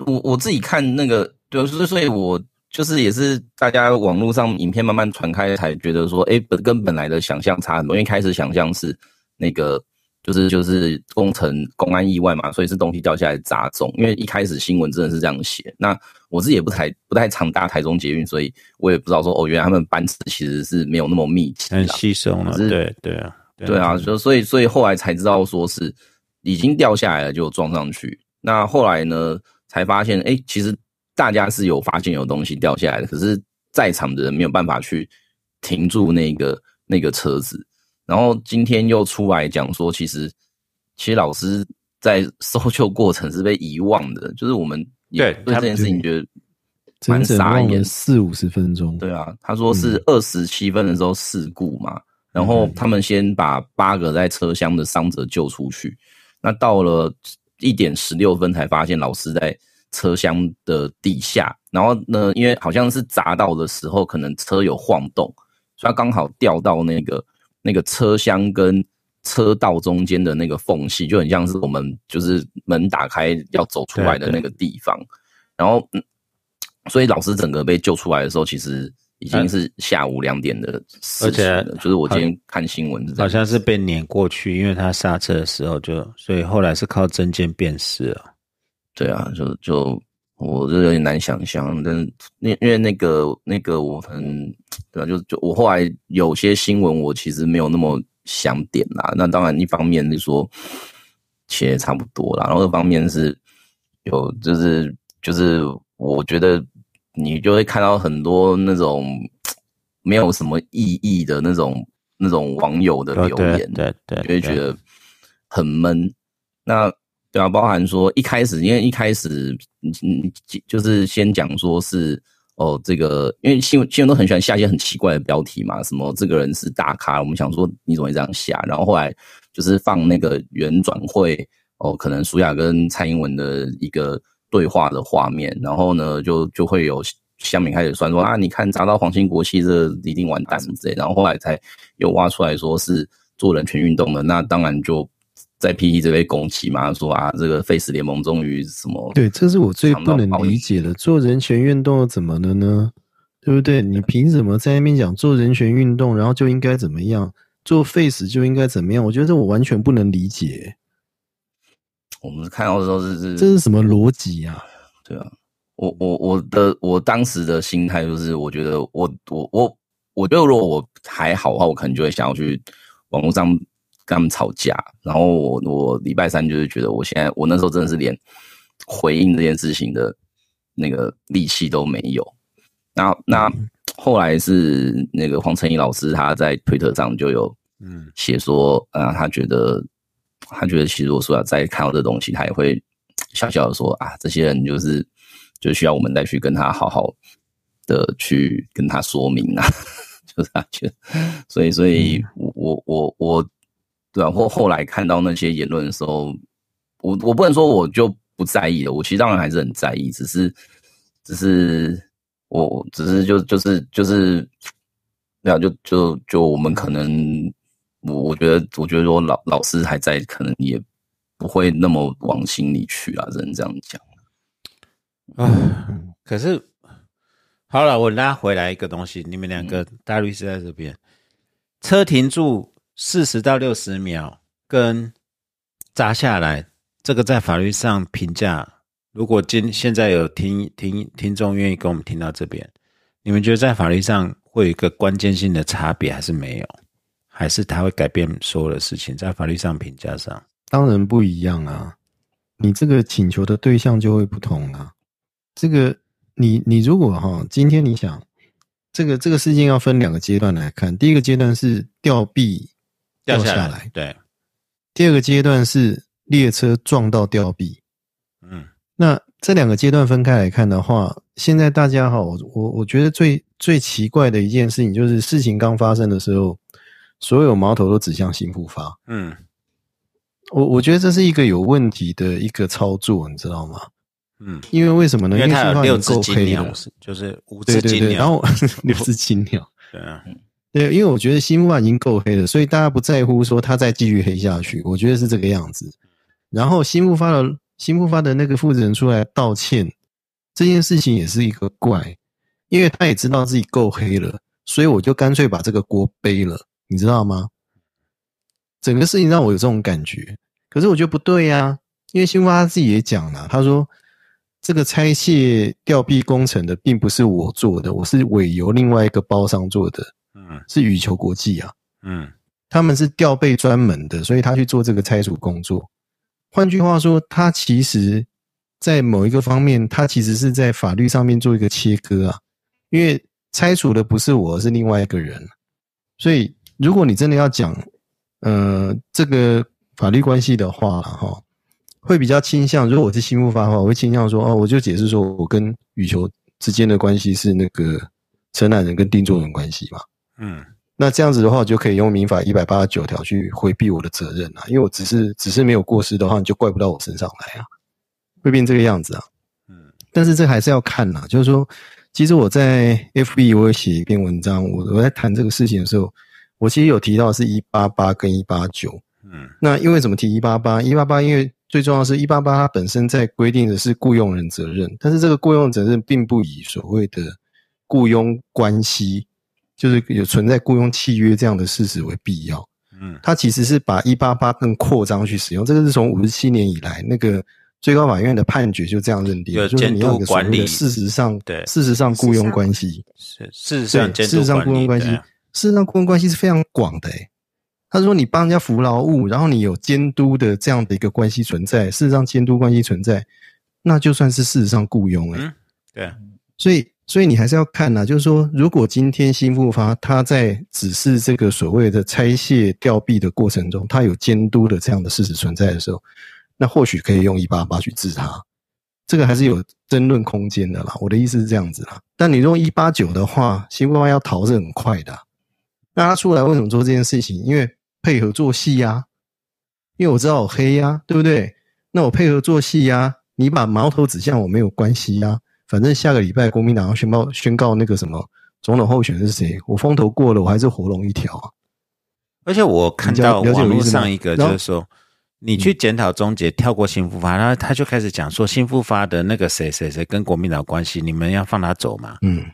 我我自己看那个，对，所以所以我就是也是大家网络上影片慢慢传开，才觉得说，哎，本跟本来的想象差很多，因为开始想象是那个。就是就是工程公安意外嘛，所以是东西掉下来砸中。因为一开始新闻真的是这样写。那我自己也不太不太常搭台中捷运，所以我也不知道说哦，原来他们班次其实是没有那么密集，很稀松了。对对啊，对啊，就所以所以后来才知道说是已经掉下来了就撞上去。那后来呢才发现，哎，其实大家是有发现有东西掉下来的，可是在场的人没有办法去停住那个那个车子。然后今天又出来讲说，其实其实老师在搜救过程是被遗忘的，就是我们对对这件事情觉得蛮傻眼，四五十分钟。对啊，他说是二十七分的时候事故嘛，然后他们先把八个在车厢的伤者救出去，那到了一点十六分才发现老师在车厢的底下，然后呢，因为好像是砸到的时候，可能车有晃动，所以他刚好掉到那个。那个车厢跟车道中间的那个缝隙，就很像是我们就是门打开要走出来的那个地方。然后，所以老师整个被救出来的时候，其实已经是下午两点的事情了。就是我今天看新闻，好像是被碾过去，因为他刹车的时候就，所以后来是靠证件辨识了。对啊，就就。我就有点难想象，但那因为那个那个我很对吧？就就我后来有些新闻，我其实没有那么想点啦。那当然，一方面是说其实差不多啦，然后二方面是有就是就是我觉得你就会看到很多那种 没有什么意义的那种那种网友的留言，对对，就会觉得很闷。那。对啊，包含说一开始，因为一开始，嗯，就是先讲说是哦，这个，因为新闻新闻都很喜欢下一些很奇怪的标题嘛，什么这个人是大咖，我们想说你怎么会这样下？然后后来就是放那个原转会哦，可能舒雅跟蔡英文的一个对话的画面，然后呢，就就会有下面开始算说啊，你看砸到皇亲国戚，这一定完蛋什么之类，然后后来才又挖出来说是做人权运动的，那当然就。在 P E 这边攻击嘛，说啊，这个 Face 联盟终于什么？对，这是我最不能理解的。做人权运动怎么了呢？对不对？你凭什么在那边讲做人权运动，然后就应该怎么样？做 Face 就应该怎么样？我觉得我完全不能理解。我们看到的时候是是，这是什么逻辑啊？对啊，我我我的我当时的心态就是，我觉得我我我我觉得如果我还好的话，我可能就会想要去网络上。跟他们吵架，然后我我礼拜三就是觉得，我现在我那时候真的是连回应这件事情的那个力气都没有。那那后来是那个黄成义老师他在推特上就有嗯写说啊，他觉得他觉得其实我说要再看到这东西，他也会笑笑的说啊，这些人就是就需要我们再去跟他好好的去跟他说明啊，就是他觉得，所以所以我我我我。对啊，或后来看到那些言论的时候，我我不能说我就不在意了，我其实当然还是很在意，只是只是我只是就就是就是对啊，就就就我们可能我我觉得我觉得说老老师还在，可能也不会那么往心里去啊，只能这样讲。啊，可是好了，我拉回来一个东西，你们两个大律师在这边，车停住四十到六十秒跟砸下来，这个在法律上评价，如果今现在有听听听众愿意跟我们听到这边，你们觉得在法律上会有一个关键性的差别，还是没有？还是它会改变所有的事情，在法律上评价上？当然不一样啊，你这个请求的对象就会不同啊。这个你你如果哈，今天你想这个这个事件要分两个阶段来看，第一个阶段是吊臂掉下下来，对，第二个阶段是列车撞到吊臂。嗯。那这两个阶段分开来看的话，现在大家哈，我我我觉得最最奇怪的一件事情就是事情刚发生的时候，所有矛头都指向新复发。嗯。我我觉得这是一个有问题的一个操作，你知道吗？嗯，因为为什么呢？因为它有六只已经够黑金鸟了，，就是五对对对，只金鸟，然后 六只金鸟，对啊，对，因为我觉得新复发已经够黑了，所以大家不在乎说它再继续黑下去，我觉得是这个样子。然后新复发的新复发的那个负责人出来道歉，这件事情也是一个怪，因为他也知道自己够黑了，所以我就干脆把这个锅背了，你知道吗？整个事情让我有这种感觉，可是我觉得不对呀、因为新发他自己也讲了，他说这个拆卸吊臂工程的并不是我做的，我是委由另外一个包商做的，嗯是羽球国际啊，嗯他们是调配专门的，所以他去做这个拆除工作。换句话说，他其实在某一个方面，他其实是在法律上面做一个切割啊，因为拆除的不是我，是另外一个人。所以，如果你真的要讲，呃，这个法律关系的话，哈，会比较倾向，如果我是新复发的话，我会倾向说，哦，我就解释说我跟羽球之间的关系是那个承揽人跟定作人关系嘛。嗯那这样子的话，我就可以用民法一百八十九条去回避我的责任啊，因为我只是只是没有过失的话，你就怪不到我身上来啊，会变这个样子啊。嗯但是这还是要看呐，就是说，其实我在 FB 我有写一篇文章，我我在谈这个事情的时候，我其实有提到是一八八跟一八九。嗯那因为怎么提一八八？一八八因为最重要的是一八八它本身在规定的是雇佣人责任，但是这个雇佣责任并不以所谓的雇佣关系，就是有存在雇佣契约这样的事实为必要。嗯它其实是把一八八更扩张去使用，这个是从五十七年以来那个最高法院的判决就这样认定，有就是你要管理事实上对事实上雇佣关系，是事实上，事实上雇佣关系事实上雇佣关系是非常广的诶。他说你帮人家服劳务，然后你有监督的这样的一个关系存在，事实上监督关系存在，那就算是事实上雇佣诶。嗯对啊，所以，所以你还是要看呐、就是说，如果今天新复发他在只是这个所谓的拆卸吊臂的过程中，他有监督的这样的事实存在的时候，那或许可以用一八八去治他，这个还是有争论空间的啦。我的意思是这样子啦。但你用一八九的话，新复发要逃是很快的、那他出来为什么做这件事情？因为配合做戏呀、因为我知道我黑呀、对不对？那我配合做戏呀、你把矛头指向我没有关系呀、反正下个礼拜国民党要宣告宣告那个什么总统候选人是谁，我风头过了，我还是活龙一条啊。而且我看到网络上一个就是说，你去检讨终结，跳过新复发，然后他就开始讲说新复发的那个谁谁谁跟国民党关系，你们要放他走吗？嗯，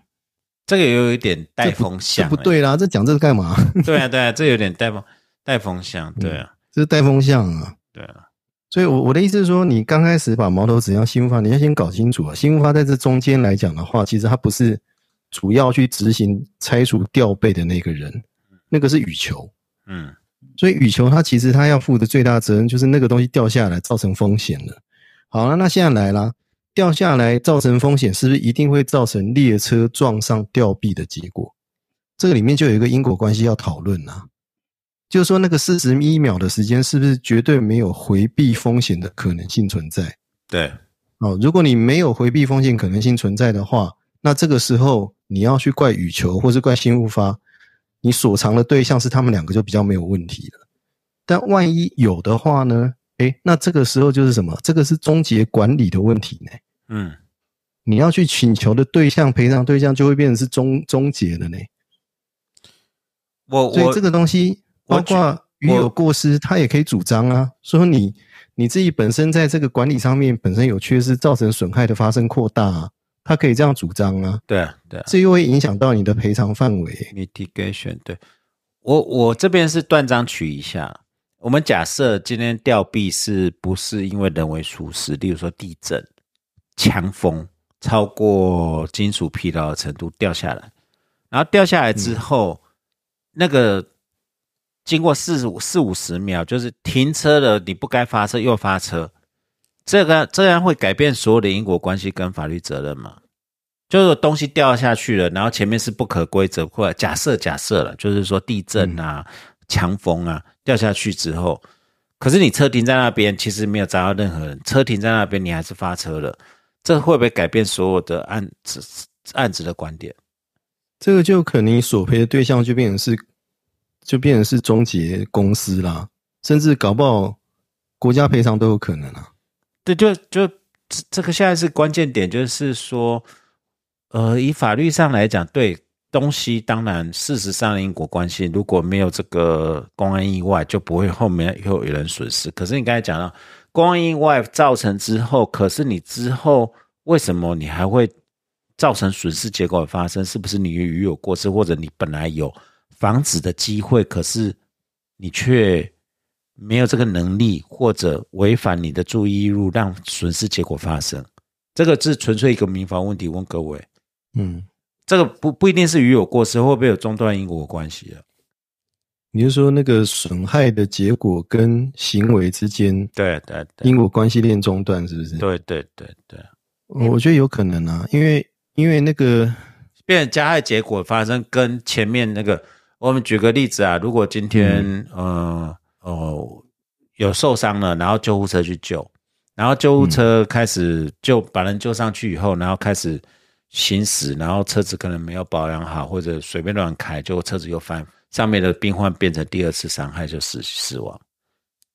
这个也有一点带风向、这不对啦，这讲这个干嘛？欸，对啊对啊，这有点带风带风向，对啊这是带风向啊。对啊，所以我，我的意思是说，你刚开始把矛头指向新复发，你要先搞清楚啊。新复发在这中间来讲的话，其实它不是主要去执行拆除吊背的那个人，那个是羽球。嗯所以羽球它其实它要负的最大责任就是那个东西掉下来造成风险了。好了，那现在来啦，掉下来造成风险，是不是一定会造成列车撞上吊臂的结果？这个里面就有一个因果关系要讨论啊，就是说那个四十一秒的时间是不是绝对没有回避风险的可能性存在？对，哦，如果你没有回避风险可能性存在的话，那这个时候你要去怪羽球或是怪新物发，你所藏的对象是他们两个就比较没有问题了。但万一有的话呢？诶，那这个时候就是什么？这个是终结管理的问题呢。嗯你要去请求的对象、赔偿对象就会变成是终终结的呢。我我所以这个东西，我包括鱼有过失，他也可以主张啊，说你你自己本身在这个管理上面本身有缺失，造成损害的发生扩大啊，他可以这样主张啊，对啊，对啊。这又会影响到你的赔偿范围。，mitigation，对。我我这边是断章取义一下。我们假设今天吊臂是不是因为人为疏失，例如说地震、强风超过金属疲劳的程度掉下来，然后掉下来之后，那个经过四五四五十秒，就是停车了，你不该发车又发车，这个这样会改变所有的因果关系跟法律责任吗？就是东西掉下去了，然后前面是不可规则，或者假设假设了，就是说地震啊、强风啊掉下去之后，可是你车停在那边，其实没有砸到任何人，车停在那边，你还是发车了，这会不会改变所有的案子案子的观点？这个就可能你索赔的对象就变成是，就变成是终结公司啦，甚至搞不好国家赔偿都有可能啊。对，就就这这个现在是关键点，就是说，呃，以法律上来讲，对东西当然事实上的因果关系，如果没有这个公安意外，就不会后面又有人损失。可是你刚才讲到公安意外造成之后，可是你之后为什么你还会造成损失结果的发生？是不是你与有过失，或者你本来有防止的机会，可是你却没有这个能力，或者违反你的注意义务，让损失结果发生？这个是纯粹一个民法问题，问各位，嗯，这个不不一定是与有过失，会不会有中断因果关系啊？你是说那个损害的结果跟行为之间对对对因果关系链中断，是不是？对对对对，我觉得有可能啊，因为因为那个变成加害结果发生跟前面那个，我们举个例子啊，如果今天、呃哦有受伤了，然后救护车去救，然后救护车开始救把人救上去以后，然后开始行驶，然后车子可能没有保养好，或者随便乱开，结果车子又翻，上面的病患变成第二次伤害就死死亡。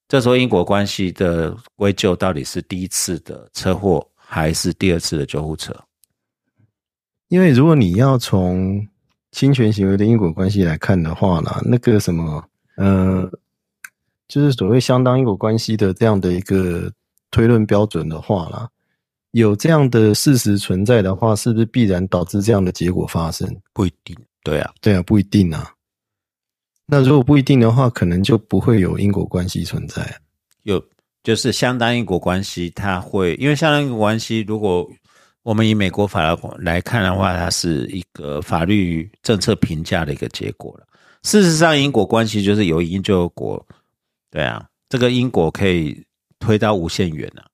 这时候因果关系的归咎到底是第一次的车祸还是第二次的救护车？因为如果你要从侵权行为的因果关系来看的话呢，那个什么，呃，就是所谓相当因果关系的这样的一个推论标准的话啦，有这样的事实存在的话，是不是必然导致这样的结果发生？不一定，对啊，对啊，不一定啊。那如果不一定的话，可能就不会有因果关系存在。有就是相当因果关系，它会因为相当因果关系，如果我们以美国法来来看的话，它是一个法律政策评价的一个结果了。事实上，因果关系就是有因就有果，对啊，这个因果可以推到无限远啊。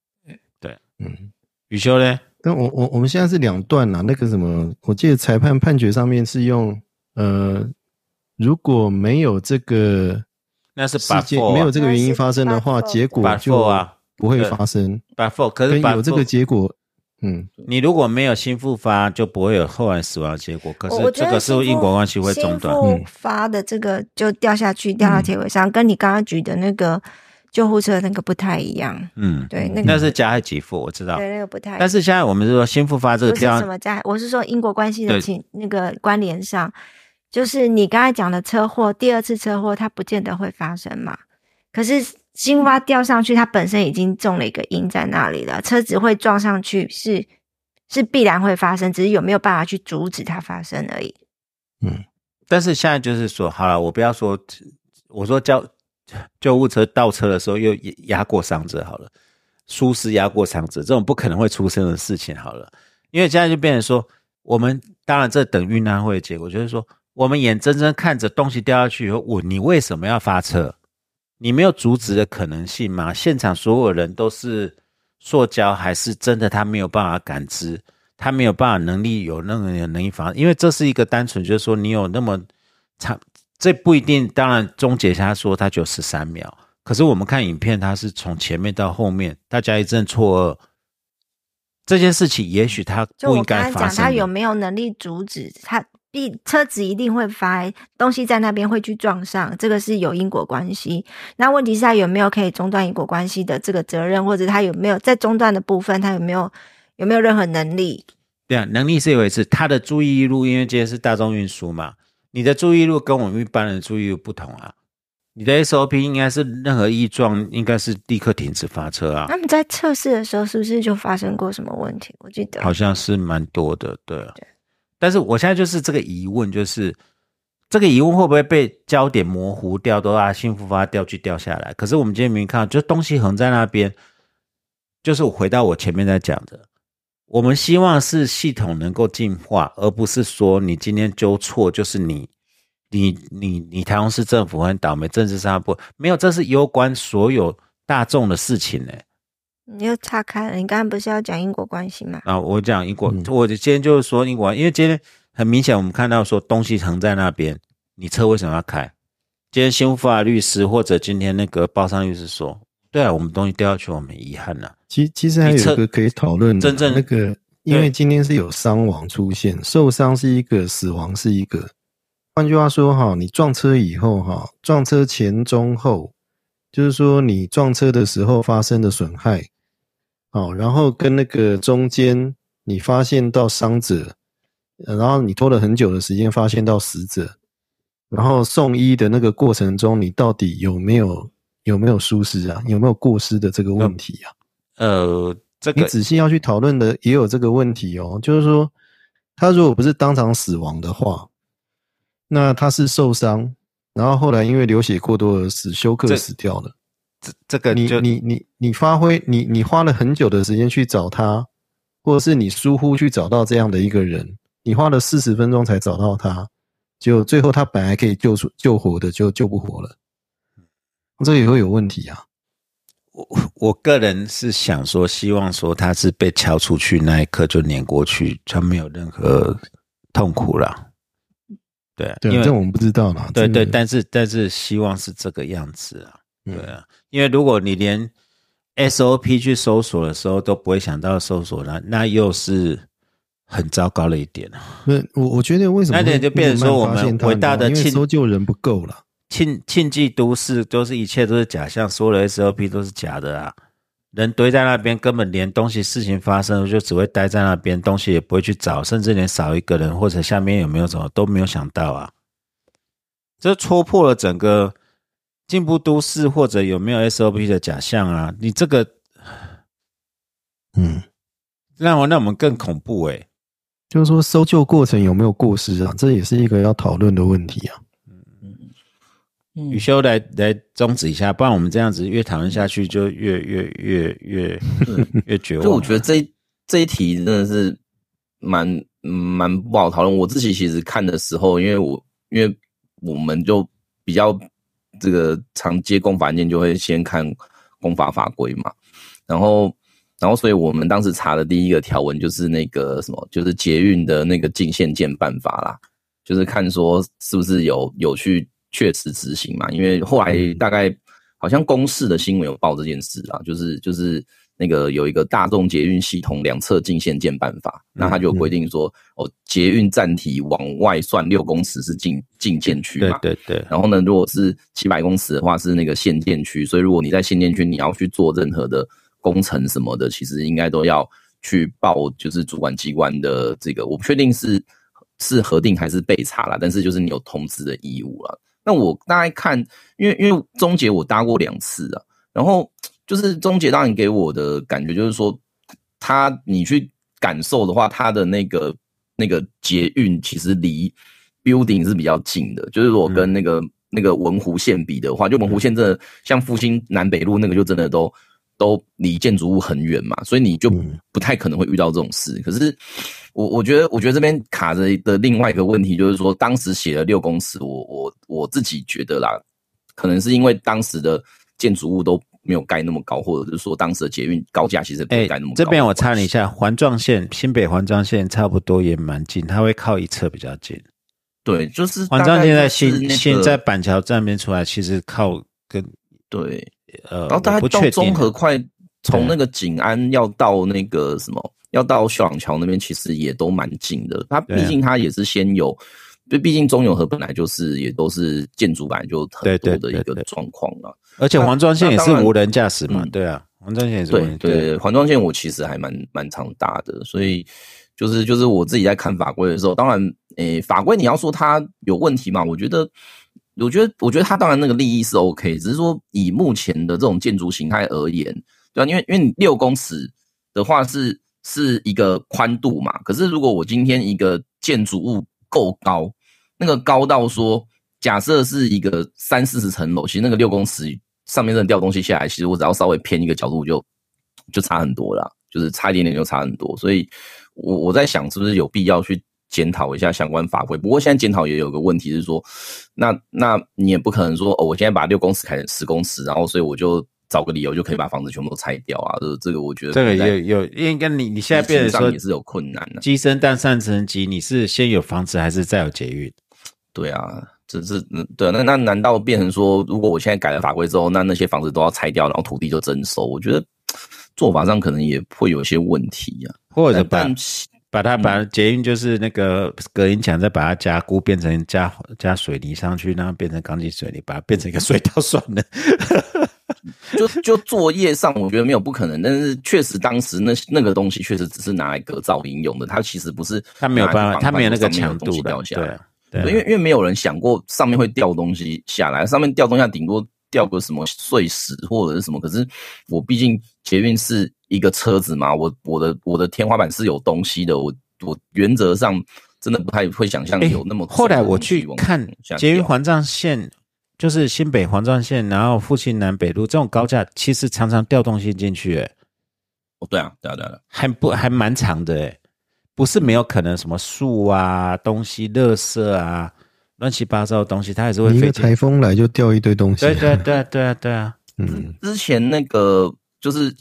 对，嗯，宇修呢？但我我我们现在是两段啊，那个什么，我记得裁判判决上面是用呃，如果没有这个那是事 but 件 for 没有这个原因发生的话，结果就啊不会对发生。for，可是有这个结果，嗯，你如果没有新复发，就不会有后来死亡结果。可是这个是因果关系会中断。心嗯发的这个就掉下去，掉到铁轨上，跟你刚刚举的那个救护车那个不太一样。嗯，对，那那个是加害给付，我知道。对那个不太一样。但是现在我们是说新复发这个不是掉什么加，我是说因果关系的情那个关联上，就是你刚才讲的车祸，第二次车祸它不见得会发生嘛。可是青蛙掉上去，它本身已经中了一个因在那里了，车子会撞上去是是必然会发生，只是有没有办法去阻止它发生而已。嗯但是现在就是说，好了，我不要说，我说救救护车倒车的时候又压过伤者，好了，疏失压过伤者，这种不可能会出生的事情，好了，因为现在就变成说，我们当然这等运安会的结果，就是说，我们眼睁睁看着东西掉下去以后，我你为什么要发车？你没有阻止的可能性吗？现场所有人都是塑胶，还是真的他没有办法感知？他没有办法能力有那个能力防，因为这是一个单纯就是说你有那么长，这不一定。当然，终结他说他就十三秒，可是我们看影片，他是从前面到后面，大家一阵错愕。这件事情也许他不应，该发生。他有没有能力阻止？他必车子一定会发东西在那边会去撞上，这个是有因果关系。那问题是他有没有可以中断因果关系的这个责任，或者他有没有在中断的部分，他有没有有没有任何能力？对啊，能力是一回事，他的注意力，因为今天是大众运输嘛，你的注意力跟我们一般人的注意力不同啊。你的 SOP 应该是任何异状，应该是立刻停止发车啊。他们在测试的时候是不是就发生过什么问题？我记得好像是蛮多的，对啊。但是我现在就是这个疑问，就是这个疑问会不会被焦点模糊掉，都啊幸福发掉去掉下来？可是我们今天明明看到，就东西横在那边，就是我回到我前面在讲的，我们希望是系统能够进化，而不是说你今天纠错就是你。你你你台中市政府很倒霉，政治上不没有，这是攸关所有大众的事情呢。你又岔开了，你刚刚不是要讲因果关系吗？啊，我讲因果，我今天就是说因果，因为今天很明显，我们看到说东西横在那边，你车为什么要开？今天新福法律师或者今天那个报上律师说，对啊，我们东西掉下去，我们遗憾了。其其实还有一个可以讨论的，真正那个，因为今天是有伤亡出现，受伤是一个，死亡是一个。换句话说，哈，你撞车以后，哈，撞车前、中、后，就是说你撞车的时候发生的损害，哦，然后跟那个中间你发现到伤者，然后你拖了很久的时间发现到死者，然后送医的那个过程中，你到底有没有有没有疏失啊？有没有过失的这个问题啊？呃，这个你仔细要去讨论的也有这个问题哦，就是说他如果不是当场死亡的话。那他是受伤，然后后来因为流血过多而死，休克死掉了。这这个你你你你发挥你你花了很久的时间去找他，或者是你疏忽去找到这样的一个人，你花了四十分钟才找到他，就最后他本来可以救出救活的，就救不活了，这也会有问题啊。我我个人是想说，希望说他是被敲出去那一刻就碾过去，他没有任何痛苦了。对，因为这我们不知道嘛。对对，但是但是希望是这个样子啊。对啊，因为如果你连 SOP 去搜索的时候都不会想到搜索了，那又是很糟糕的一点啊。不，我我觉得为什么那点就变成说我们伟大的庆搜救人不够了，庆庆记都市都是一切都是假象，所有的 SOP 都是假的啊。人堆在那边，根本连东西事情发生就只会待在那边，东西也不会去找，甚至连少一个人或者下面有没有什么都没有想到啊！这戳破了整个进步都市或者有没有 SOP 的假象啊！你这个，嗯，让我让我们更恐怖诶。就是说搜救过程有没有过失啊？这也是一个要讨论的问题啊。嗯雨修来来终止一下，不然我们这样子越讨论下去，就越越越越 越绝望。就我觉得这这一题真的是蛮蛮不好讨论。我自己其实看的时候，因为我因为我们就比较这个常接公法案件，就会先看公法法规嘛。然后然后，所以我们当时查的第一个条文就是那个什么，就是捷运的那个进线建办法啦，就是看说是不是有有去。确实执行嘛，因为后来大概好像公示的新闻有报这件事啊，就是就是那个有一个大众捷运系统两侧进线建办法，那他就规定说，哦，捷运站体往外算六公尺是进进建区嘛，对对对。然后呢，如果是七百公尺的话是那个限建区，所以如果你在限建区你要去做任何的工程什么的，其实应该都要去报，就是主管机关的这个，我不确定是是核定还是被查了，但是就是你有通知的义务了。那我大概看，因为因为中捷我搭过两次啊，然后就是终结当然给我的感觉就是说，它你去感受的话，它的那个那个捷运其实离 building 是比较近的，就是我跟那个那个文湖线比的话，就文湖线真的像复兴南北路那个就真的都。都离建筑物很远嘛，所以你就不太可能会遇到这种事。可是我我觉得，我觉得这边卡着的另外一个问题就是说，当时写了六公尺，我我我自己觉得啦，可能是因为当时的建筑物都没有盖那么高，或者是说当时的捷运高架其实没盖那么高。这边我插你一下，环状线新北环状线差不多也蛮近，它会靠一侧比较近。对，就是环状线在新新在板桥站边出来，其实靠跟对。呃，然后大概到中和快从那个景安要到那个什么，要到秀朗桥那边，其实也都蛮近的。它毕竟它也是先有，就毕竟中永和本来就是也都是建筑板就很多的一个状况了。而且环状线也是无人驾驶嘛，对啊，环状线也是。对对，环状线我其实还蛮蛮常搭的，所以就是就是我自己在看法规的时候，当然，诶，法规你要说它有问题嘛，我觉得。我觉得，我觉得它当然那个利益是 OK，只是说以目前的这种建筑形态而言，对啊？因为因为你六公尺的话是是一个宽度嘛，可是如果我今天一个建筑物够高，那个高到说，假设是一个三四十层楼，其实那个六公尺上面的掉东西下来，其实我只要稍微偏一个角度就就差很多了，就是差一点点就差很多，所以我我在想是不是有必要去。检讨一下相关法规，不过现在检讨也有个问题是说，那那你也不可能说哦，我现在把六公尺改成十公尺，然后所以我就找个理由就可以把房子全部都拆掉啊？这这个我觉得这个有有应该你你现在变成说也是有困难的。鸡生蛋上层级，你是先有房子还是再有捷运？对啊，这这对那那难道变成说，如果我现在改了法规之后，那那些房子都要拆掉，然后土地就征收？我觉得做法上可能也会有一些问题呀，或者办。把它把捷运就是那个隔音墙，再把它加固变成加加水泥上去，然后变成钢筋水泥，把它变成一个隧道 算了。就就作业上，我觉得没有不可能，但是确实当时那那个东西确实只是拿来隔噪音用的，它其实不是它没有办法，它没有那个强度掉下来。对，因为因为没有人想过上面会掉东西下来，上面掉东西顶多掉个什么碎石或者是什么。可是我毕竟捷运是。一个车子嘛，我我的我的天花板是有东西的，我我原则上真的不太会想象有那么。后来我去看捷运环状线，就是新北环状线，然后复兴南北路这种高架，其实常常掉东西进去，哎，哦，对啊，对啊，对啊，还不还蛮长的，哎，不是没有可能什么树啊、东西、垃圾啊、乱七八糟的东西，它还是会。一个台风来就掉一堆东西。对对对对啊对啊，嗯，之前那个就是。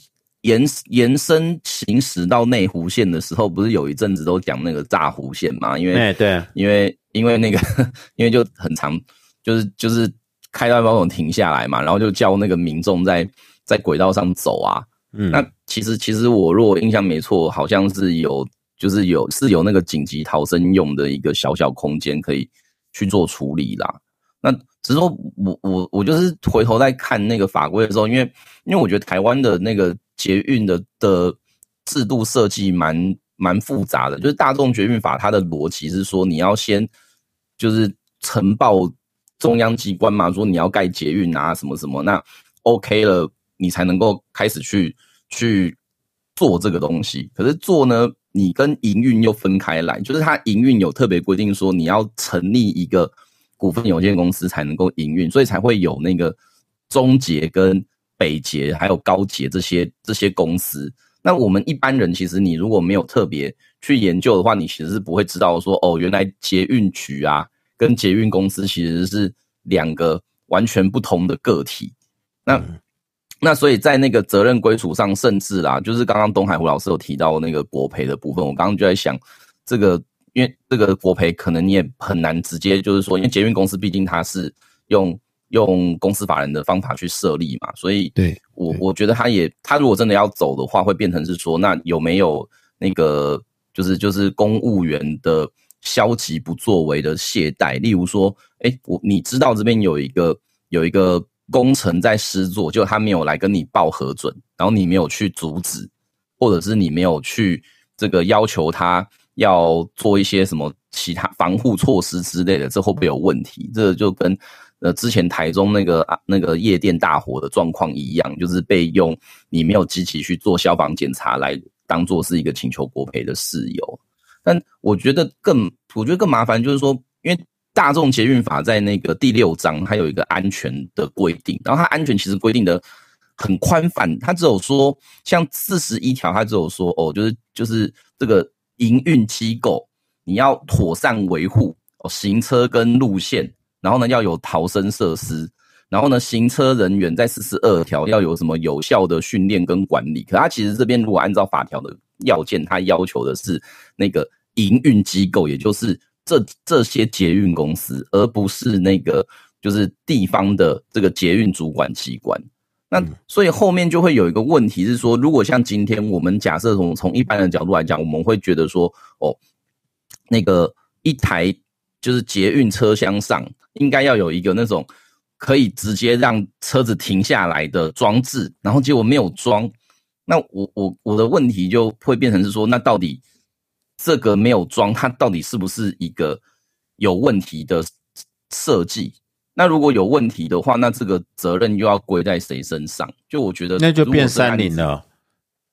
延延伸行驶到内湖线的时候，不是有一阵子都讲那个炸湖线嘛？因为对，因为因为那个 因为就很长，就是就是开到某种停下来嘛，然后就叫那个民众在在轨道上走啊。嗯，那其实其实我如果印象没错，好像是有就是有是有那个紧急逃生用的一个小小空间可以去做处理啦。那只是说我我我就是回头在看那个法规的时候，因为因为我觉得台湾的那个。捷运的的制度设计蛮蛮复杂的，就是大众捷运法它的逻辑是说，你要先就是呈报中央机关嘛，说你要盖捷运啊什么什么，那 OK 了，你才能够开始去去做这个东西。可是做呢，你跟营运又分开来，就是它营运有特别规定说，你要成立一个股份有限公司才能够营运，所以才会有那个中捷跟。北捷还有高捷这些这些公司，那我们一般人其实你如果没有特别去研究的话，你其实是不会知道说哦，原来捷运局啊跟捷运公司其实是两个完全不同的个体。那那所以在那个责任归属上，甚至啦，就是刚刚东海湖老师有提到那个国赔的部分，我刚刚就在想，这个因为这个国赔可能你也很难直接就是说，因为捷运公司毕竟它是用。用公司法人的方法去设立嘛，所以对我我觉得他也他如果真的要走的话，会变成是说，那有没有那个就是就是公务员的消极不作为的懈怠？例如说，哎，我你知道这边有一个有一个工程在施作，就他没有来跟你报核准，然后你没有去阻止，或者是你没有去这个要求他要做一些什么其他防护措施之类的，这会不会有问题？这就跟。呃，之前台中那个啊那个夜店大火的状况一样，就是被用你没有积极去做消防检查来当做是一个请求国赔的事由。但我觉得更我觉得更麻烦，就是说，因为大众捷运法在那个第六章它有一个安全的规定，然后它安全其实规定的很宽泛，它只有说像四十一条，它只有说哦，就是就是这个营运机构你要妥善维护哦行车跟路线。然后呢，要有逃生设施，然后呢，行车人员在四十二条要有什么有效的训练跟管理。可它其实这边如果按照法条的要件，它要求的是那个营运机构，也就是这这些捷运公司，而不是那个就是地方的这个捷运主管机关。那所以后面就会有一个问题是说，如果像今天我们假设从从一般的角度来讲，我们会觉得说，哦，那个一台就是捷运车厢上。应该要有一个那种可以直接让车子停下来的装置，然后结果没有装，那我我我的问题就会变成是说，那到底这个没有装，它到底是不是一个有问题的设计？那如果有问题的话，那这个责任又要归在谁身上？就我觉得那就变三菱了。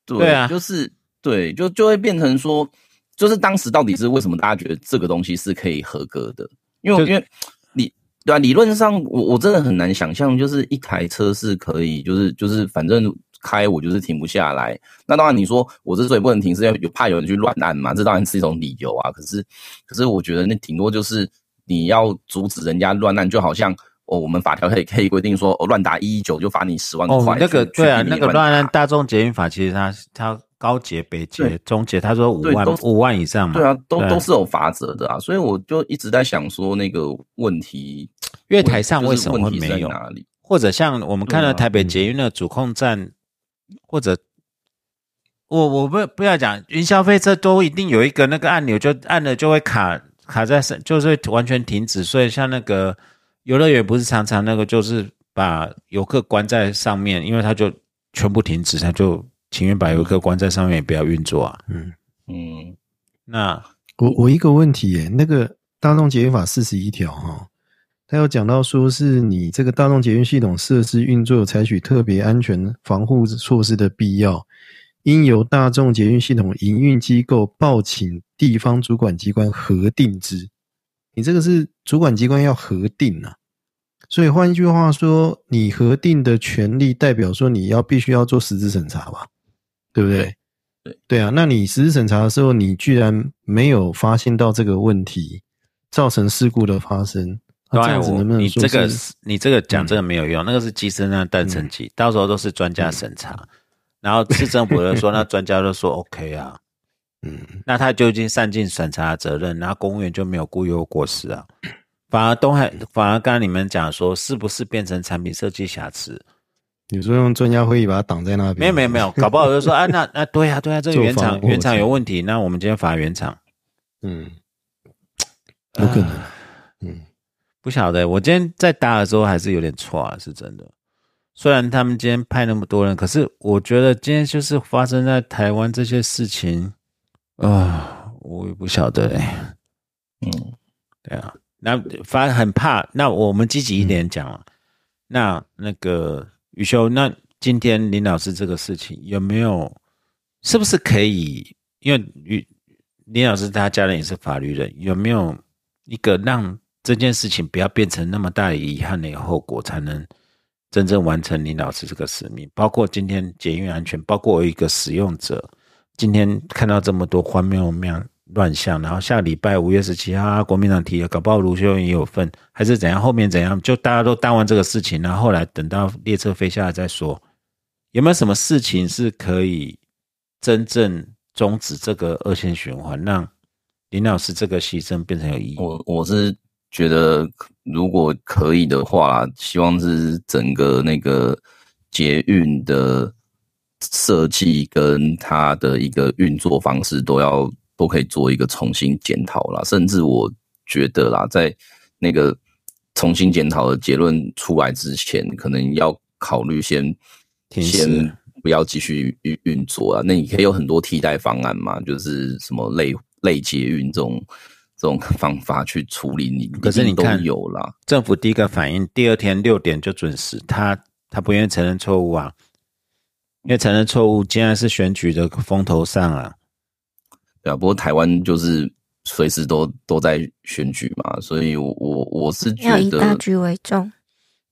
对对啊就是对，就就会变成说，就是当时到底是为什么大家觉得这个东西是可以合格的？因为就因为理对啊，理论上我我真的很难想象，就是一台车是可以，就是就是反正开我就是停不下来。那当然你说我之所以不能停，是因为有怕有人去乱按嘛，这当然是一种理由啊。可是可是我觉得那顶多就是你要阻止人家乱按，就好像。哦，我们法条可以可以规定说，哦，乱打一一九就罚你十万块。哦，那个对啊，那个乱按大众捷运法，其实它它高捷、北捷对、中捷，他说五万都五万以上嘛。对啊，都都是有法则的啊，所以我就一直在想说那个问题，因为台上为什么没有？在哪里？或者像我们看到台北捷运的主控站，或者我我不不要讲云霄飞车都一定有一个那个按钮，就按了就会卡卡在上，就是完全停止。所以像那个游乐园不是常常那个就是把游客关在上面，因为他就全部停止，他就情愿把游客关在上面，也不要运作啊。嗯，嗯，那我我一个问题耶，那个大众捷运法四十一条哈，它有讲到说是你这个大众捷运系统设施运作有采取特别安全防护措施的必要，应由大众捷运系统营运机构报请地方主管机关核定之。你这个是主管机关要核定啊，所以换一句话说，你核定的权利代表说你要必须要做实质审查吧，对不对？对对啊，那你实质审查的时候，你居然没有发现到这个问题，造成事故的发生，那、这样子我你这个是你这个讲这个没有用，那个是鸡生蛋蛋生鸡，到时候都是专家审查，然后市政府就说，那专家都说 OK 啊，嗯。那他就已经善尽审查责任，然后公务员就没有故意有过失啊，反而东海，反而刚刚你们讲说，是不是变成产品设计瑕疵？你说用专家会议把它挡在那边？没有没有没 有，搞不好就说啊，那那对啊对啊，这个原厂原厂有问题，那我们今天罚原厂，嗯，有可能不晓得，我今天在打的时候还是有点错啊，是真的。虽然他们今天派那么多人，可是我觉得今天就是发生在台湾这些事情啊、我也不晓得哎、嗯，对啊，那反正很怕。那我们积极一点讲了。那那个宇修，那今天林老师这个事情有没有，是不是可以？因为林林老师他家人也是法律人，有没有一个让这件事情不要变成那么大的遗憾的后果，才能真正完成林老师这个使命？包括今天捷运安全，包括我一个使用者，今天看到这么多荒谬乱乱象，然后下礼拜五月十七号，啊国民党提了，搞不好卢修也有份，还是怎样？后面怎样？就大家都当完这个事情，然后后来等到列车飞下来再说，有没有什么事情是可以真正终止这个恶性循环，让林老师这个牺牲变成有意义？我我是觉得如果可以的话，希望是整个那个捷运的设计跟它的一个运作方式都要都可以做一个重新检讨啦。甚至我觉得啦，在那个重新检讨的结论出来之前，可能要考虑先先不要继续运运作啊。那你可以有很多替代方案嘛，就是什么类类捷运这种这种方法去处理你。可是你看都有啦，政府第一个反应，第二天六点就准时，他他不愿意承认错误啊，因为承认错误，竟然是选举的风头上啊。对啊。不过台湾就是随时都都在选举嘛，所以我我我是觉要以大，局为重，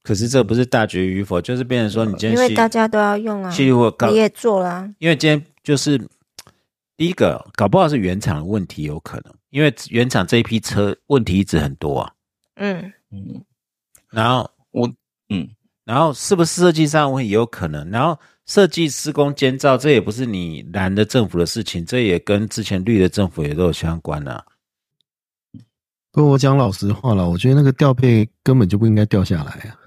可是这不是大局与否，就是变成说你今天因为大家都要用啊。西我搞你，也做了、啊，因为今天就是第一个，搞不好是原厂的问题有可能，因为原厂这一批车问题一直很多啊。嗯，嗯，然后我嗯然后是不是设计上会有可能？然后设计施工监造，这也不是你蓝的政府的事情，这也跟之前绿的政府也都有相关啊。不过我讲老实话了，我觉得那个吊背根本就不应该掉下来啊。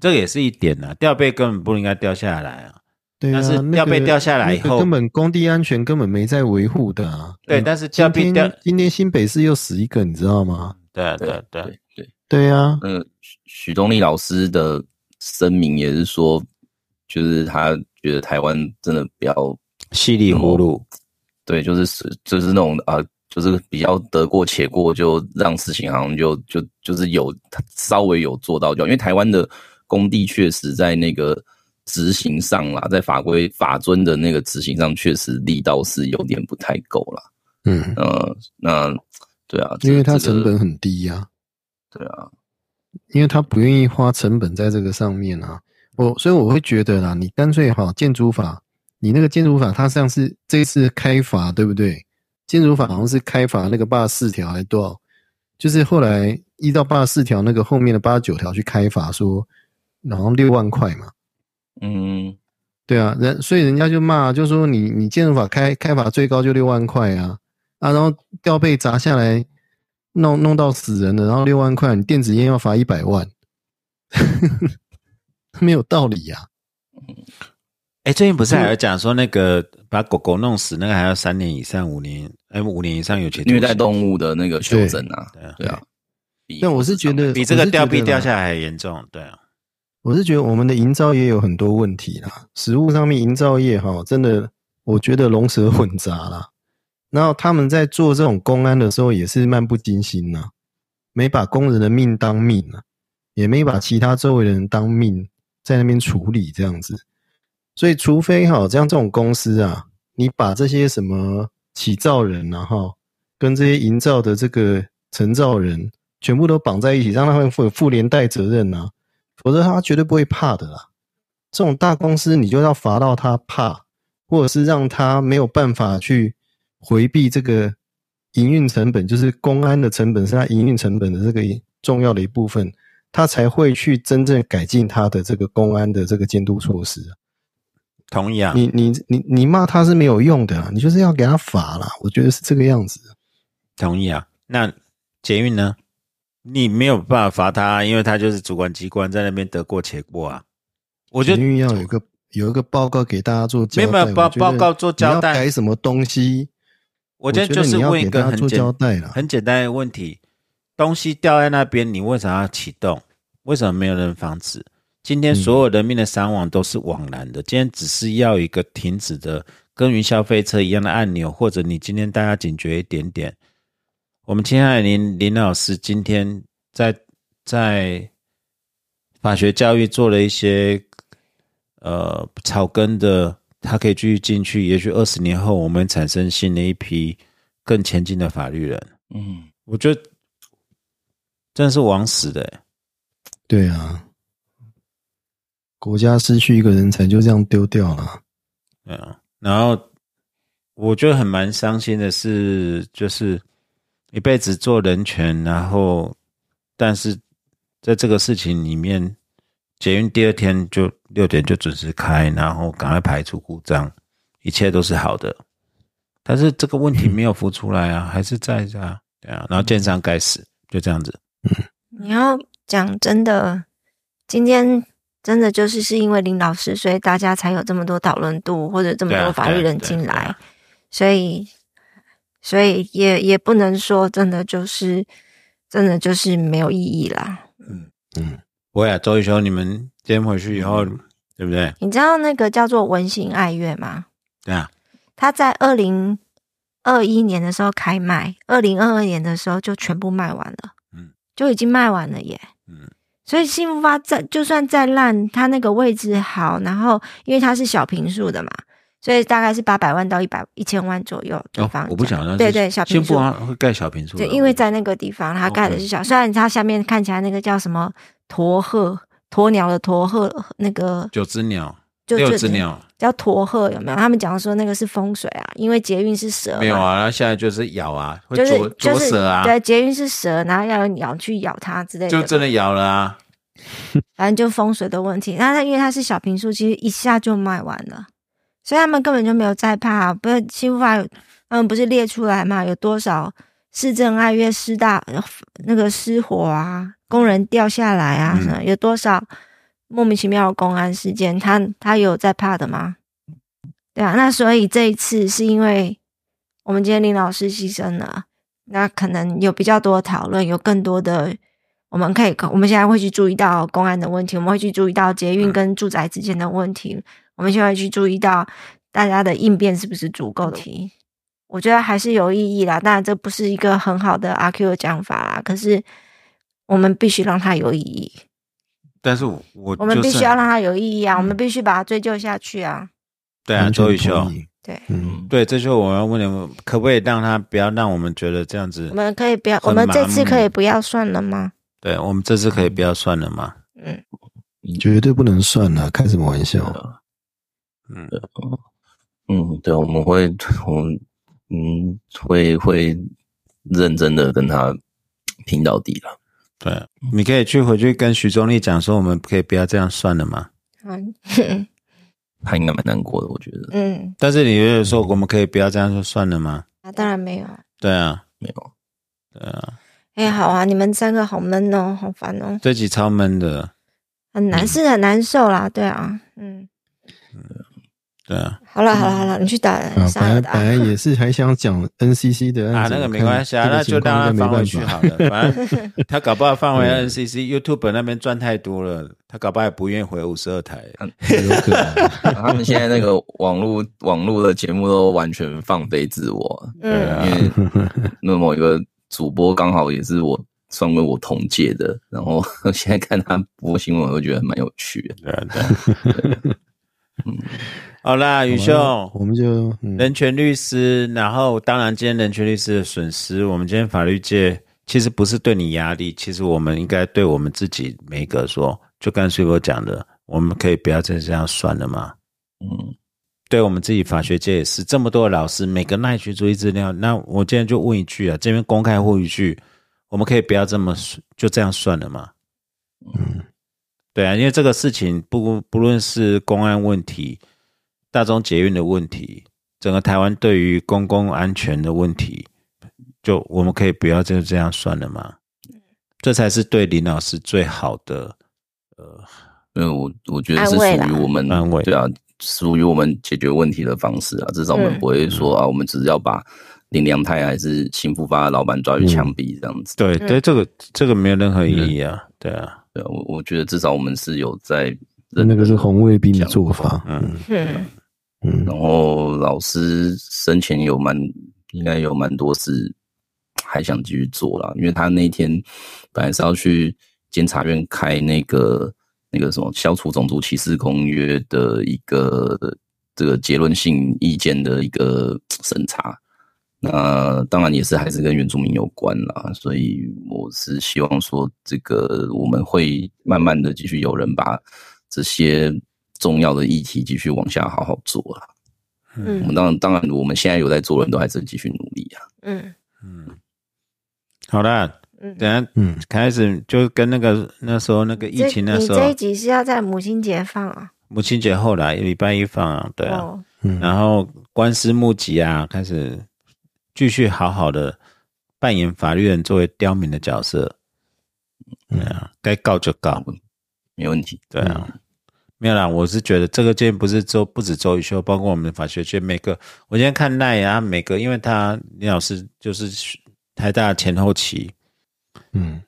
这也是一点啊、吊背根本不应该掉下来啊。对啊，但是那吊背个掉下来以后那个根本工地安全根本没在维护的啊。对，嗯但是吊今背掉天，今天新北市又死一个，你知道吗？对啊对啊对啊对对，对啊，那个许许东立老师的声明也是说，就是他觉得台湾真的比较稀里糊涂。对，就是是就是那种啊、就是比较得过且过，就让事情好像就就就是有稍微有做到就好，因为台湾的工地确实在那个执行上啦，在法规法尊的那个执行上，确实力道是有点不太够啦。嗯，呃，那对啊，因为它成本很低呀、对啊，因为他不愿意花成本在这个上面啊。我所以我会觉得啦，你干脆哈建筑法，你那个建筑法它像是这一次开罚对不对？建筑法好像是开罚那个八十四条还多少？就是后来依照八十四条那个后面的八十九条去开罚说，然后六万块嘛。嗯，对啊，人所以人家就骂，就说你你建筑法开开罚最高就六万块啊啊，然后吊被砸下来，弄弄到死人了，然后六万块，你电子烟要罚一百万，没有道理呀、哎，最近不是还有讲说那个把狗狗弄死，那个还要三年以上五年，哎，五年以上有期徒刑虐待动物的那个修正啊，对啊对啊。比但我是觉得比这个吊臂掉下来还严重，对啊，我是觉得我们的营造业有很多问题啦，实物上面营造业哈，真的我觉得龙蛇混杂啦。然后他们在做这种公安的时候也是漫不经心呐、没把工人的命当命啊，也没把其他周围的人当命，在那边处理这样子。所以，除非哈，像这种公司啊，你把这些什么起造人啊哈，跟这些营造的这个承造人全部都绑在一起，让他们负负连带责任啊，否则他绝对不会怕的啦。这种大公司，你就要罚到他怕，或者是让他没有办法去回避这个营运成本，就是公安的成本是他营运成本的这个重要的一部分，他才会去真正改进他的这个公安的这个监督措施啊。同意啊。你你你你骂他是没有用的啊，你就是要给他罚啦。我觉得是这个样子。同意啊。那捷运呢？你没有办法罚他，因为他就是主管机关在那边得过且过啊。我觉得要有一个有一个报告给大家做交代，没有报报告做交代改什么东西？我今天就是觉得你要问一个很简交代啦。很简单的问题：东西掉在那边，你为啥要启动？为什么没有人防止？今天所有人命的伤亡都是枉然的。今天只是要一个停止的跟云霄飞车一样的按钮，或者你今天大家警觉一点点。我们亲爱的林林老师今天在在法学教育做了一些呃草根的，他可以继续进去。也许二十年后，我们产生新的一批更前进的法律人。嗯，我觉得真的是枉死的欸。对啊，国家失去一个人才就这样丢掉了。对啊，然后我觉得很蛮伤心的是，就是一辈子做人权，然后但是在这个事情里面，捷运第二天就六点就准时开，然后赶快排除故障，一切都是好的。但是这个问题没有浮出来啊，还是在这啊，对啊，然后建商该死，就这样子。你要讲真的，今天真的就是是因为林老师，所以大家才有这么多讨论度，或者这么多法律人进来，所以所以也也不能说真的就是真的就是没有意义啦。嗯嗯，不会啊，周一修，你们今天回去以后，嗯对不对？你知道那个叫做文心爱乐吗？对啊，他在二零二一年的时候开卖，二零二二年的时候就全部卖完了，嗯，就已经卖完了耶。嗯，所以幸福发再就算再烂，它那个位置好，然后因为它是小平数的嘛，所以大概是八百万到一百一千万左右的哦房价。，我不晓得，对对，小平数幸福。啊会盖小平数，对，因为在那个地方，它盖的是小虽然它下面看起来那个叫什么驼鹤，鸵鸟的驼鹤，那个九只鸟，六就六只鸟叫驼鹤，有没有？他们讲说那个是风水啊，因为捷运是蛇，没有啊，然后现在就是咬啊，会就是啄就是啄蛇啊，对，捷运是蛇，然后要有鸟去咬它之类的，就真的咬了啊。反正就风水的问题。那它因为它是小平数，其实一下就卖完了，所以他们根本就没有在怕。不是新富法有他们不是列出来嘛？有多少市政爱乐失大那个失火啊，工人掉下来啊，嗯什么有多少莫名其妙的公安事件？他他有在怕的吗？对啊，那所以这一次是因为我们今天林老师牺牲了，那可能有比较多的讨论，有更多的我们可以，我们现在会去注意到公安的问题，我们会去注意到捷运跟住宅之间的问题，我们现在去注意到大家的应变是不是足够的题。我觉得还是有意义啦。当然，这不是一个很好的阿 Q 的讲法啦，可是我们必须让它有意义。但是我我我们必就是须要让它有意义啊！我们必须把它追究下去啊！对啊，周雨修同，意对，嗯，对，这就是我要问你们，可不可以让他不要让我们觉得这样子我？们可以不要，我们这次可以不要算了吗？对我们这次可以不要算了吗？嗯，绝对不能算了，开什么玩笑？嗯，嗯，对，我们会，我们嗯会会认真的跟他拼到底了。对，你可以去回去跟徐忠立讲说，我们可以不要这样算了吗？嗯 他应该蛮难过的，我觉得嗯，但是你觉得说我们可以不要这样说算了吗？啊，当然没有啊。对啊，没有。对啊，哎、好啊，你们三个好闷哦，好烦哦，这集超闷的，很难，是很难受啦。对啊，嗯，对啊，好了好了好了，你去打啊，杀了打本来本。来也是还想讲 NCC 的啊，那个没关系啊，那就情况让他放回去好了。反正他搞不好放回 NCC YouTube 那边赚太多了，他搞不好也不愿意回五十二台。有可能。他们现在那个网络网络的节目都完全放飞自我，嗯因为那某一个主播刚好也是我算为我同届的，然后 现在看他播新闻，我就觉得蛮有趣的。对啊，对啊。好啦，宇兄，我们就嗯人权律师，然后当然今天人权律师的损失，我们今天法律界其实不是对你压力，其实我们应该对我们自己每一个说，就刚才我讲的，我们可以不要再这样算了嘛？嗯，对我们自己法学界也是，这么多的老师，每个耐去注意资料。那我今天就问一句啊，这边公开呼吁一句，我们可以不要这么就这样算了吗？嗯对啊，因为这个事情不不论是公安问题、大众捷运的问题，整个台湾对于公共安全的问题，就我们可以不要就这样算了吗？这才是对林老师最好的呃因为我我觉得是属于我们安慰。对啊，属于我们解决问题的方式啊。至少我们嗯。不会说啊，我们只是要把林良泰还是新复发的老板抓去枪毙这样子。对对，这个这个没有任何意义啊，对啊，对啊，我我觉得至少我们是有在那个是红卫兵的做法。嗯然后老师生前有蛮应该有蛮多事还想继续做啦，因为他那天本来是要去监察院开那个那个什么消除种族歧视公约的一个这个结论性意见的一个审查。那当然也是还是跟原住民有关啦，所以我是希望说，这个我们会慢慢的继续有人把这些重要的议题继续往下好好做啦。我嗯们当然当然，我们现在有在做的人都还是继续努力啊。嗯。嗯，好啦，嗯。等下嗯，开始就跟那个那时候那个疫情那时候。你这一，集是要在母亲节放啊？母亲节后来礼拜一放啊，对啊，然后官司募集啊，开始继续好好的扮演法律人作为刁民的角色，对啊，该告就告，没问题。对啊，没有啦，我是觉得这个件不是周不止周一修，包括我们的法学界每个，我今天看奈啊，每个因为他李老师就是台大前后期，嗯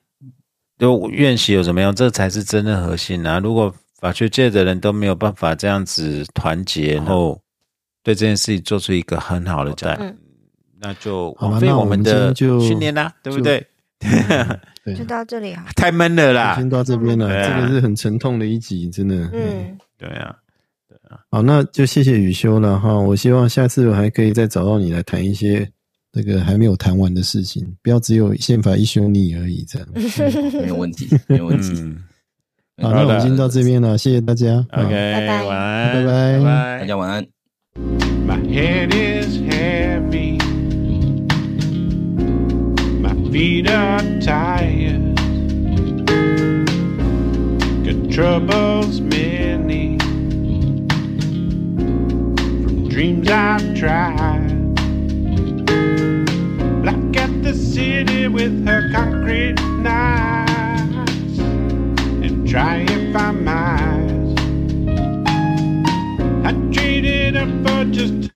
就院系有什么用，这才是真的核心啊！如果法学界的人都没有办法这样子团结，然后对这件事情做出一个很好的站，嗯那就枉费我们那我们的训练啦，对不对？对就，到这里啊。太闷了啦，先到这边了，对啊这个是很沉痛的一集，真的。嗯，对啊，好，那就谢谢雨修了哈。我希望下次我还可以再找到你来谈一些那个还没有谈完的事情，不要只有宪法一修你而已这样。没有问题，没有问题。嗯好，那我们先到这边了，谢谢大家。，OK，拜拜晚安，拜拜拜拜大家晚安。My head is heavy. Feet are tired. Got troubles many. From dreams I've tried. Black at the city with her concrete knives. And try if I might. I traded up for just